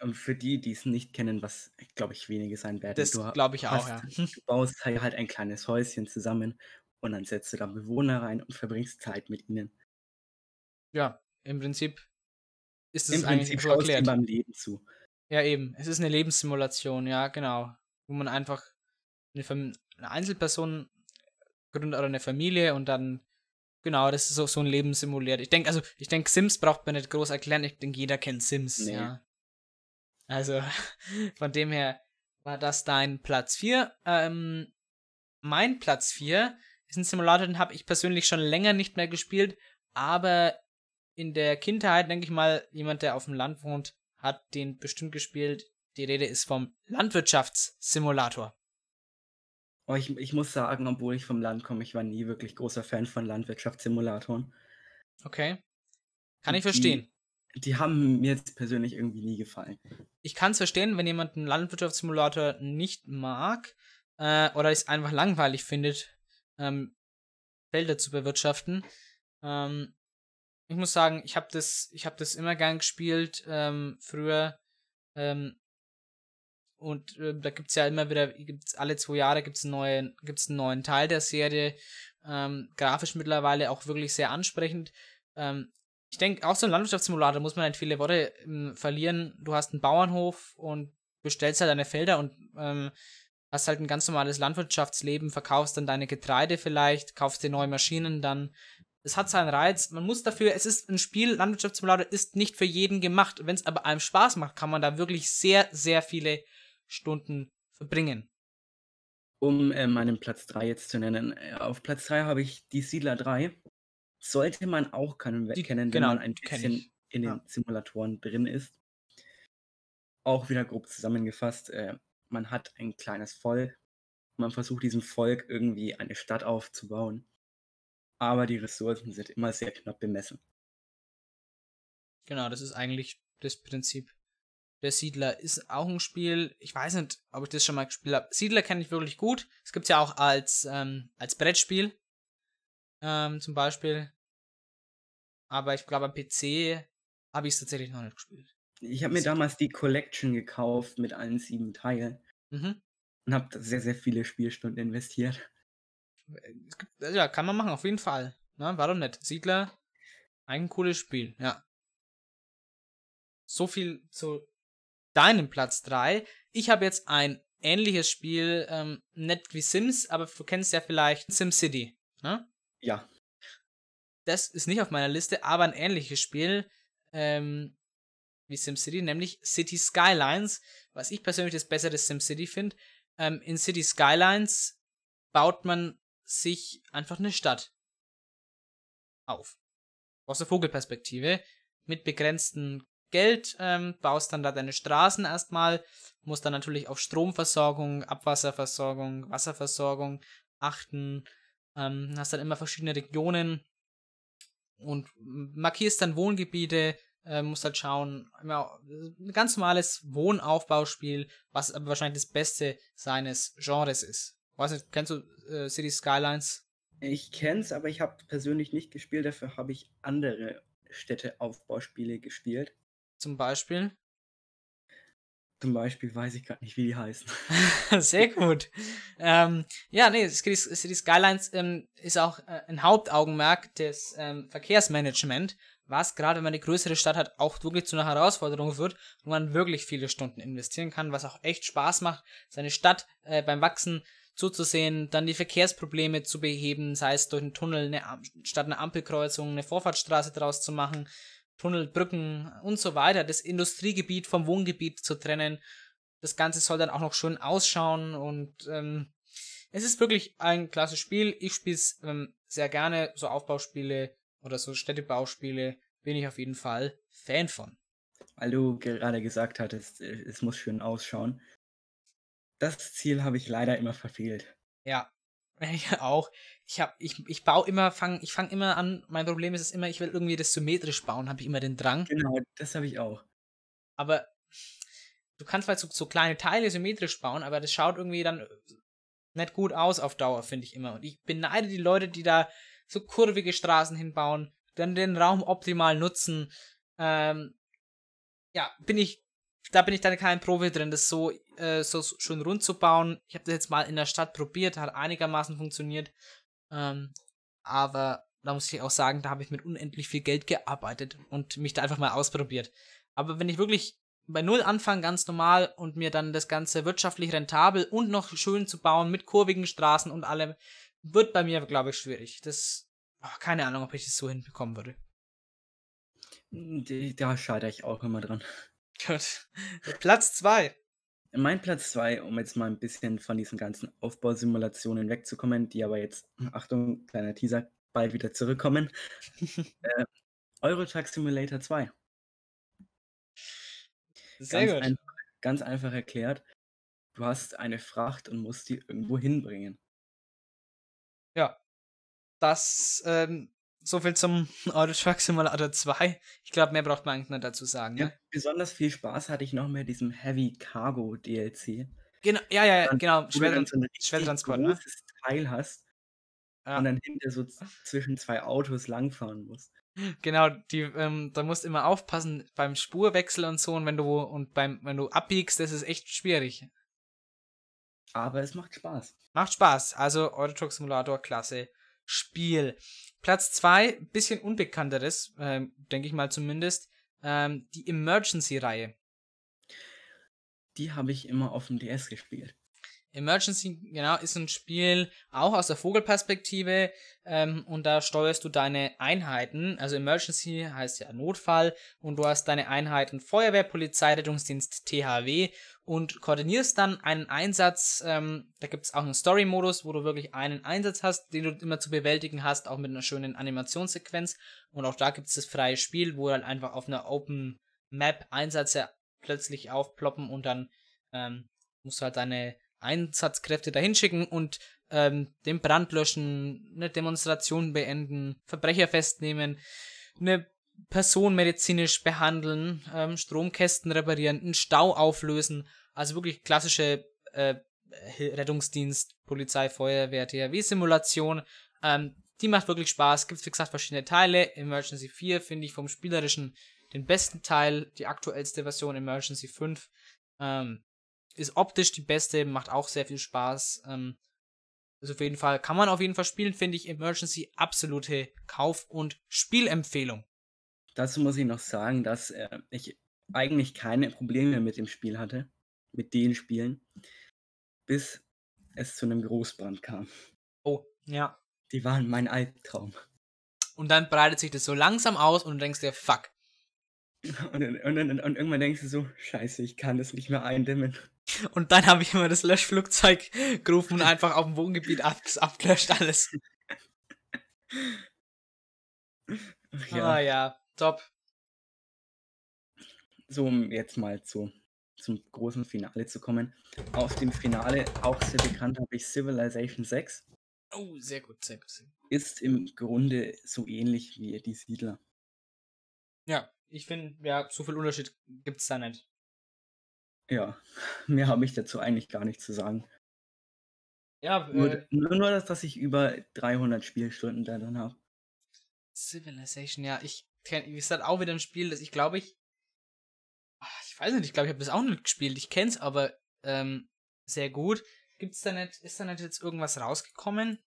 Und für die, die es nicht kennen, was, glaube ich, wenige sein werden. Das glaube ich auch, hast- ja. Du baust halt halt ein kleines Häuschen zusammen und dann setzt du da Bewohner rein und verbringst Zeit mit ihnen. Ja, im Prinzip ist es Im eigentlich Prinzip erklärt. beim Leben zu. Ja, eben. Es ist eine Lebenssimulation, ja, genau. Wo man einfach eine, eine Einzelperson gründet oder eine Familie und dann, genau, das ist so, so ein Leben simuliert. Ich denke, also, ich denke, Sims braucht man nicht groß erklären. Ich denke, jeder kennt Sims, Nee. ja. Also, von dem her war das dein Platz 4. Ähm, mein Platz 4 ist ein Simulator, den habe ich persönlich schon länger nicht mehr gespielt, aber in der Kindheit, denke ich mal, jemand, der auf dem Land wohnt, hat den bestimmt gespielt. Die Rede ist vom Landwirtschaftssimulator. Aber ich, ich muss sagen, obwohl ich vom Land komme, ich war nie wirklich großer Fan von Landwirtschaftssimulatoren. Okay. Kann ich Die- verstehen. Die haben mir jetzt persönlich irgendwie nie gefallen. Ich kann es verstehen, wenn jemand einen Landwirtschaftssimulator nicht mag äh, oder es einfach langweilig findet, ähm, Felder zu bewirtschaften. Ähm, ich muss sagen, ich habe das, ich habe das immer gern gespielt ähm, früher. Ähm, und äh, da gibt's ja immer wieder, gibt's alle zwei Jahre gibt's einen neuen, einen neuen Teil der Serie. Ähm, grafisch mittlerweile auch wirklich sehr ansprechend. Ähm, ich denke, auch so ein Landwirtschaftssimulator muss man nicht viele Worte ähm, verlieren. Du hast einen Bauernhof und bestellst halt deine Felder und ähm, hast halt ein ganz normales Landwirtschaftsleben, verkaufst dann deine Getreide vielleicht, kaufst dir neue Maschinen, dann es hat seinen Reiz. Man muss dafür, es ist ein Spiel, Landwirtschaftssimulator ist nicht für jeden gemacht. Wenn es aber einem Spaß macht, kann man da wirklich sehr, sehr viele Stunden verbringen. Um äh, meinen Platz 3 jetzt zu nennen. Äh, auf Platz 3 habe ich die Siedler 3. Sollte man auch können, Die- kennen, wenn genau, man ein bisschen in den Ja. Simulatoren drin ist. Auch wieder grob zusammengefasst. Äh, man hat ein kleines Volk. Man versucht diesem Volk irgendwie eine Stadt aufzubauen. Aber die Ressourcen sind immer sehr knapp bemessen. Genau, das ist eigentlich das Prinzip. Der Siedler ist auch ein Spiel, ich weiß nicht, ob ich das schon mal gespielt habe. Siedler kenne ich wirklich gut. Es gibt ja auch als, ähm, als Brettspiel. Ähm, zum Beispiel. Aber ich glaube, am PC habe ich es tatsächlich noch nicht gespielt. Ich habe mir damals die Collection gekauft mit allen sieben Teilen Mhm. und habe sehr, sehr viele Spielstunden investiert. Es gibt, ja, kann man machen, auf jeden Fall. Na, warum nicht? Siedler, ein cooles Spiel, ja. So viel zu deinem Platz 3. Ich habe jetzt ein ähnliches Spiel, ähm, nicht wie Sims, aber du kennst ja vielleicht SimCity, ne? Ja, Das ist nicht auf meiner Liste, aber ein ähnliches Spiel ähm, wie SimCity, nämlich City Skylines, was ich persönlich das bessere SimCity finde. Ähm, in City Skylines baut man sich einfach eine Stadt auf. Aus der Vogelperspektive. Mit begrenztem Geld ähm, baust dann da deine Straßen erstmal, musst dann natürlich auf Stromversorgung, Abwasserversorgung, Wasserversorgung achten. Ähm, hast dann immer verschiedene Regionen und markierst dann Wohngebiete, äh, musst halt schauen, immer ein ganz normales Wohnaufbauspiel, was aber wahrscheinlich das Beste seines Genres ist. Weiß nicht, kennst du äh, City Skylines? ich kenn's, aber ich habe persönlich nicht gespielt. Dafür habe ich andere Städteaufbauspiele gespielt. Zum Beispiel. Zum Beispiel weiß ich gerade nicht, wie die heißen. Sehr gut. Ähm, ja, nee, City, City Skylines ähm, ist auch äh, ein Hauptaugenmerk des ähm, Verkehrsmanagement, was gerade wenn man eine größere Stadt hat, auch wirklich zu einer Herausforderung wird, wo man wirklich viele Stunden investieren kann, was auch echt Spaß macht, seine Stadt äh, beim Wachsen zuzusehen, dann die Verkehrsprobleme zu beheben, sei es durch einen Tunnel, eine, Am- statt einer Ampelkreuzung eine Vorfahrtsstraße draus zu machen, Tunnel, Brücken und so weiter, das Industriegebiet vom Wohngebiet zu trennen. Das Ganze soll dann auch noch schön ausschauen und ähm, es ist wirklich ein klasse Spiel. Ich spiele es ähm, sehr gerne, so Aufbauspiele oder so Städtebauspiele bin ich auf jeden Fall Fan von. Weil du gerade gesagt hattest, äh, es muss schön ausschauen. Das Ziel habe ich leider immer verfehlt. Ja, ich auch. Ich hab, ich, ich baue immer, fang, ich fange immer an, mein Problem ist es immer, ich will irgendwie das symmetrisch bauen, habe ich immer den Drang. Genau, das habe ich auch. Aber du kannst halt so, so kleine Teile symmetrisch bauen, aber das schaut irgendwie dann nicht gut aus auf Dauer, finde ich immer. Und ich beneide die Leute, die da so kurvige Straßen hinbauen, dann den Raum optimal nutzen. Ähm, ja, bin ich, da bin ich dann kein Profi drin, das so, äh, so schön rund zu bauen. Ich habe das jetzt mal in der Stadt probiert, hat einigermaßen funktioniert. Ähm, aber da muss ich auch sagen, da habe ich mit unendlich viel Geld gearbeitet und mich da einfach mal ausprobiert. Aber wenn ich wirklich bei Null anfange, ganz normal, und mir dann das Ganze wirtschaftlich rentabel und noch schön zu bauen mit kurvigen Straßen und allem, wird bei mir, glaube ich, schwierig. Das, oh, keine Ahnung, ob ich das so hinbekommen würde. Die- Da scheitere ich auch immer dran. Gut. Platz 2. Mein Platz 2, um jetzt mal ein bisschen von diesen ganzen Aufbausimulationen wegzukommen, die aber jetzt, Achtung, kleiner Teaser, bald wieder zurückkommen. äh, Euro Truck Simulator 2. Sehr ganz gut. Einfach, ganz einfach erklärt, du hast eine Fracht und musst die irgendwo hinbringen. Ja. Das, ähm, so viel zum Euro Truck Simulator 2. Ich glaube, mehr braucht man eigentlich nicht dazu sagen. Ja, Ne? besonders viel Spaß hatte ich noch mit diesem Heavy Cargo DLC. Genau, ja, ja, ja, genau. Du ein Schwertransport, ne? Teil hast Ja. und dann hinter so zwischen zwei Autos langfahren musst. Genau, die, ähm, da musst du immer aufpassen beim Spurwechsel und so und wenn du und beim, wenn du abbiegst, das ist echt schwierig. Aber es macht Spaß. Macht Spaß. Also Euro Truck Simulator, klasse Spiel. Platz 2, bisschen unbekannteres, ähm, denke ich mal zumindest, ähm, die Emergency-Reihe. Die habe ich immer auf dem DS gespielt. Emergency, genau, ist ein Spiel auch aus der Vogelperspektive ähm, und da steuerst du deine Einheiten. Also Emergency heißt ja Notfall und du hast deine Einheiten Feuerwehr, Polizei, Rettungsdienst, THW und koordinierst dann einen Einsatz. Ähm, da gibt es auch einen Story-Modus, wo du wirklich einen Einsatz hast, den du immer zu bewältigen hast, auch mit einer schönen Animationssequenz. Und auch da gibt es das freie Spiel, wo halt einfach auf einer Open Map Einsätze plötzlich aufploppen und dann ähm, musst du halt deine Einsatzkräfte dahin schicken und ähm, den Brand löschen, eine Demonstration beenden, Verbrecher festnehmen, eine Person medizinisch behandeln, ähm, Stromkästen reparieren, einen Stau auflösen. Also wirklich klassische äh, Rettungsdienst, Polizei, Feuerwehr, THW-Simulation. Ähm, die macht wirklich Spaß. Gibt wie gesagt verschiedene Teile. Emergency 4 finde ich vom spielerischen den besten Teil, die aktuellste Version Emergency 5. Ähm, ist optisch die beste, macht auch sehr viel Spaß. Ähm, ist auf jeden Fall, kann man auf jeden Fall spielen, finde ich Emergency absolute Kauf- und Spielempfehlung. Dazu muss ich noch sagen, dass äh, ich eigentlich keine Probleme mit dem Spiel hatte, mit den Spielen, bis es zu einem Großbrand kam. Oh, ja. Die waren mein Albtraum. Und dann breitet sich das so langsam aus und du denkst dir, fuck. Und, und, und, und irgendwann denkst du so, scheiße, ich kann das nicht mehr eindämmen. Und dann habe ich immer das Löschflugzeug gerufen und einfach auf dem Wohngebiet ab, abgelöscht alles. Ach Ja. ja, Ah ja, top. so um jetzt mal zu, zum großen Finale zu kommen. Aus dem Finale, auch sehr bekannt, habe ich Civilization 6. Oh, sehr gut. Sehr gut. Ist im Grunde so ähnlich wie die Siedler. Ja, ich finde, ja, so viel Unterschied gibt's da nicht. Ja, mehr habe ich dazu eigentlich gar nicht zu sagen. Ja, Nur, äh, nur, nur dass, dass ich über 300 Spielstunden da drin habe. Civilization, ja, ich kenne, wie gesagt, auch wieder ein Spiel, das ich glaube ich, ah, ich weiß nicht, ich glaube, ich habe das auch nicht gespielt, ich kenn's aber ähm, sehr gut. Gibt's da nicht, ist da nicht jetzt irgendwas rausgekommen?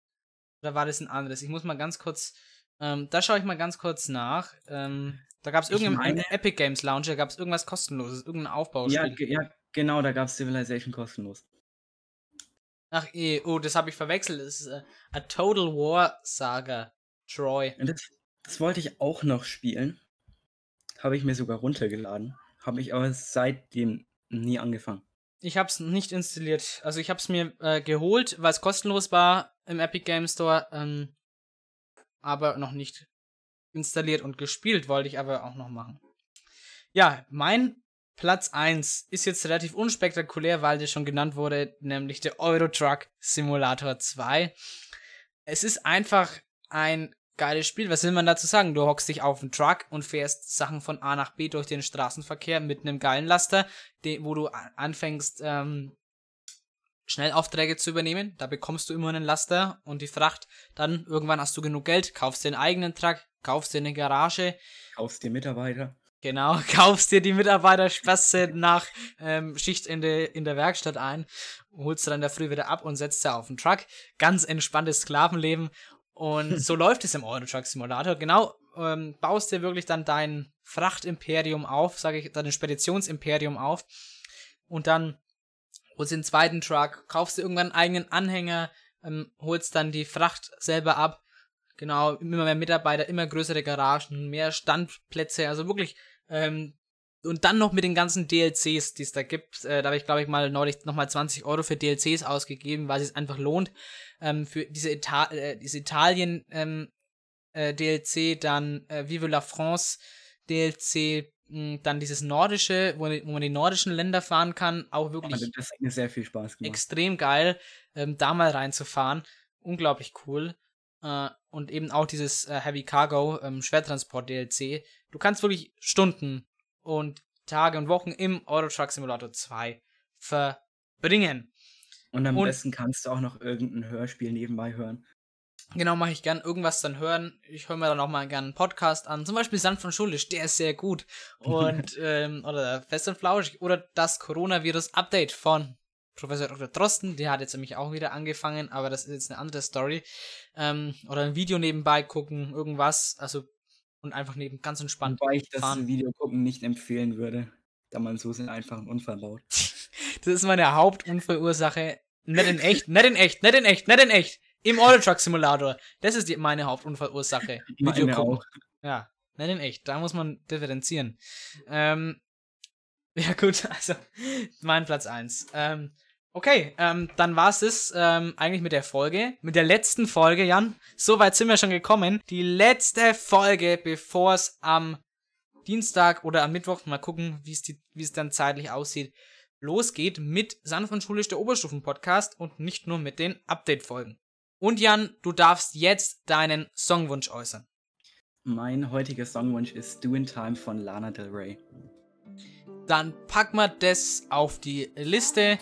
Oder war das ein anderes? Ich muss mal ganz kurz, ähm, da schaue ich mal ganz kurz nach. Ähm, da gab es Ich irgendein im meine- Epic Games Launcher, gab es irgendwas kostenloses, irgendein Ja, Aufbauspiel. ge- ja, genau, da gab es Civilization kostenlos. Ach, eh, oh, das habe ich verwechselt. Das ist äh, A Total War Saga. Troy. Und das, das wollte ich auch noch spielen. Habe ich mir sogar runtergeladen. Habe ich aber seitdem nie angefangen. Ich habe es nicht installiert. Also ich habe es mir äh, geholt, weil es kostenlos war im Epic Game Store, ähm, aber noch nicht installiert und gespielt wollte ich aber auch noch machen. Ja, mein Platz 1 ist jetzt relativ unspektakulär, weil der schon genannt wurde, nämlich der Euro Truck Simulator 2. Es ist einfach ein geiles Spiel. Was will man dazu sagen? Du hockst dich auf den Truck und fährst Sachen von A nach B durch den Straßenverkehr mit einem geilen Laster, wo du anfängst, ähm, Schnellaufträge zu übernehmen. Da bekommst du immer einen Laster und die Fracht. Dann irgendwann hast du genug Geld, kaufst dir einen eigenen Truck, kaufst dir eine Garage, Kaufst dir Mitarbeiter. Genau, kaufst dir die Mitarbeiterspasse nach ähm, Schicht in, de, in der Werkstatt ein, holst du dann der Früh wieder ab und setzt sie auf den Truck. Ganz entspanntes Sklavenleben. Und so läuft es im Euro Truck Simulator. Genau, ähm, baust dir wirklich dann dein Frachtimperium auf, sage ich, dein Speditionsimperium auf. Und dann holst den zweiten Truck, kaufst dir irgendwann einen eigenen Anhänger, ähm, holst dann die Fracht selber ab. Genau, immer mehr Mitarbeiter, immer größere Garagen, mehr Standplätze, also wirklich. Ähm, und dann noch mit den ganzen DLCs, die es da gibt. Äh, da habe ich, glaube ich, mal neulich nochmal 20 Euro für DLCs ausgegeben, weil es einfach lohnt. Ähm, für diese, Ita äh, diese Italien ähm, äh, DLC, dann äh, Vive la France DLC, dann dieses nordische, wo, wo man die nordischen Länder fahren kann, auch wirklich Also das hat mir sehr viel Spaß gemacht. extrem geil, ähm, da mal reinzufahren. Unglaublich cool. Äh, und eben auch dieses äh, Heavy Cargo ähm, Schwertransport DLC. Du kannst wirklich Stunden und Tage und Wochen im Euro Truck Simulator 2 verbringen. Und am und- besten kannst du auch noch irgendein Hörspiel nebenbei hören. Genau, mache ich gern irgendwas dann hören. Ich höre mir dann auch mal gern einen Podcast an. Zum Beispiel Sand von Schulisch, der ist sehr gut. Und, ähm, oder Fest und Flauschig. Oder das Coronavirus-Update von Professor Dr. Drosten. Der hat jetzt nämlich auch wieder angefangen, aber das ist jetzt eine andere Story. Ähm, oder ein Video nebenbei gucken, irgendwas. Also, und einfach neben ganz entspannt Wobei ich das fahren. Video gucken nicht empfehlen würde, da man so einfach einen Unfall baut. Das ist meine Hauptunfallursache. Nicht in echt, nicht in echt, nicht in echt, nicht in echt. Im Euro Truck Simulator. Das ist die, meine Hauptunfallursache. Video Meine gucken. auch. Ja, nicht in echt. Da muss man differenzieren. Ähm, ja, gut, also mein Platz 1. Ähm, okay, ähm, dann war es es ähm, eigentlich mit der Folge. Mit der letzten Folge, Jan. So weit sind wir schon gekommen. Die letzte Folge, bevor es am Dienstag oder am Mittwoch, mal gucken, wie es die- wie es dann zeitlich aussieht, losgeht mit Sanft und Schulisch der Oberstufen-Podcast und nicht nur mit den Update-Folgen. Und Jan, du darfst jetzt deinen Songwunsch äußern. Mein heutiger Songwunsch ist Do in Time von Lana Del Rey. Dann packen wir das auf die Liste.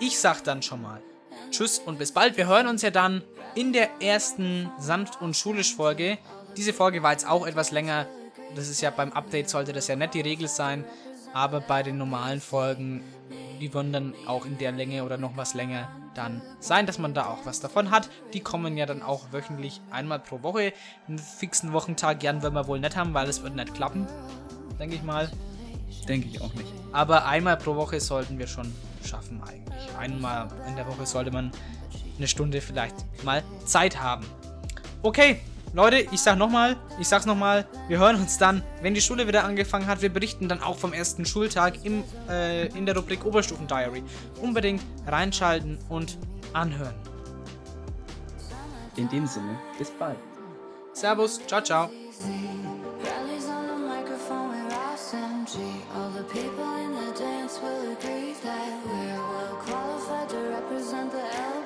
Ich sag dann schon mal Tschüss und bis bald. Wir hören uns ja dann in der ersten Sanft und Schulisch Folge. Diese Folge war jetzt auch etwas länger. Das ist ja beim Update sollte das ja nicht die Regel sein. Aber bei den normalen Folgen, die würden dann auch in der Länge oder noch was länger dann sein, dass man da auch was davon hat. Die kommen ja dann auch wöchentlich einmal pro Woche. Einen fixen Wochentag gern werden wir wohl nicht haben, weil es wird nicht klappen. Denke ich mal. Denke ich auch nicht. Aber einmal pro Woche sollten wir schon schaffen eigentlich. Einmal in der Woche sollte man eine Stunde vielleicht mal Zeit haben. Okay, Leute, ich sag nochmal, ich sag's nochmal, wir hören uns dann, wenn die Schule wieder angefangen hat. Wir berichten dann auch vom ersten Schultag im, äh, in der Rubrik Oberstufen Diary. Unbedingt reinschalten und anhören. In dem Sinne, bis bald. Servus, ciao, ciao. All the people in the dance will agree that we're well qualified to represent the. Me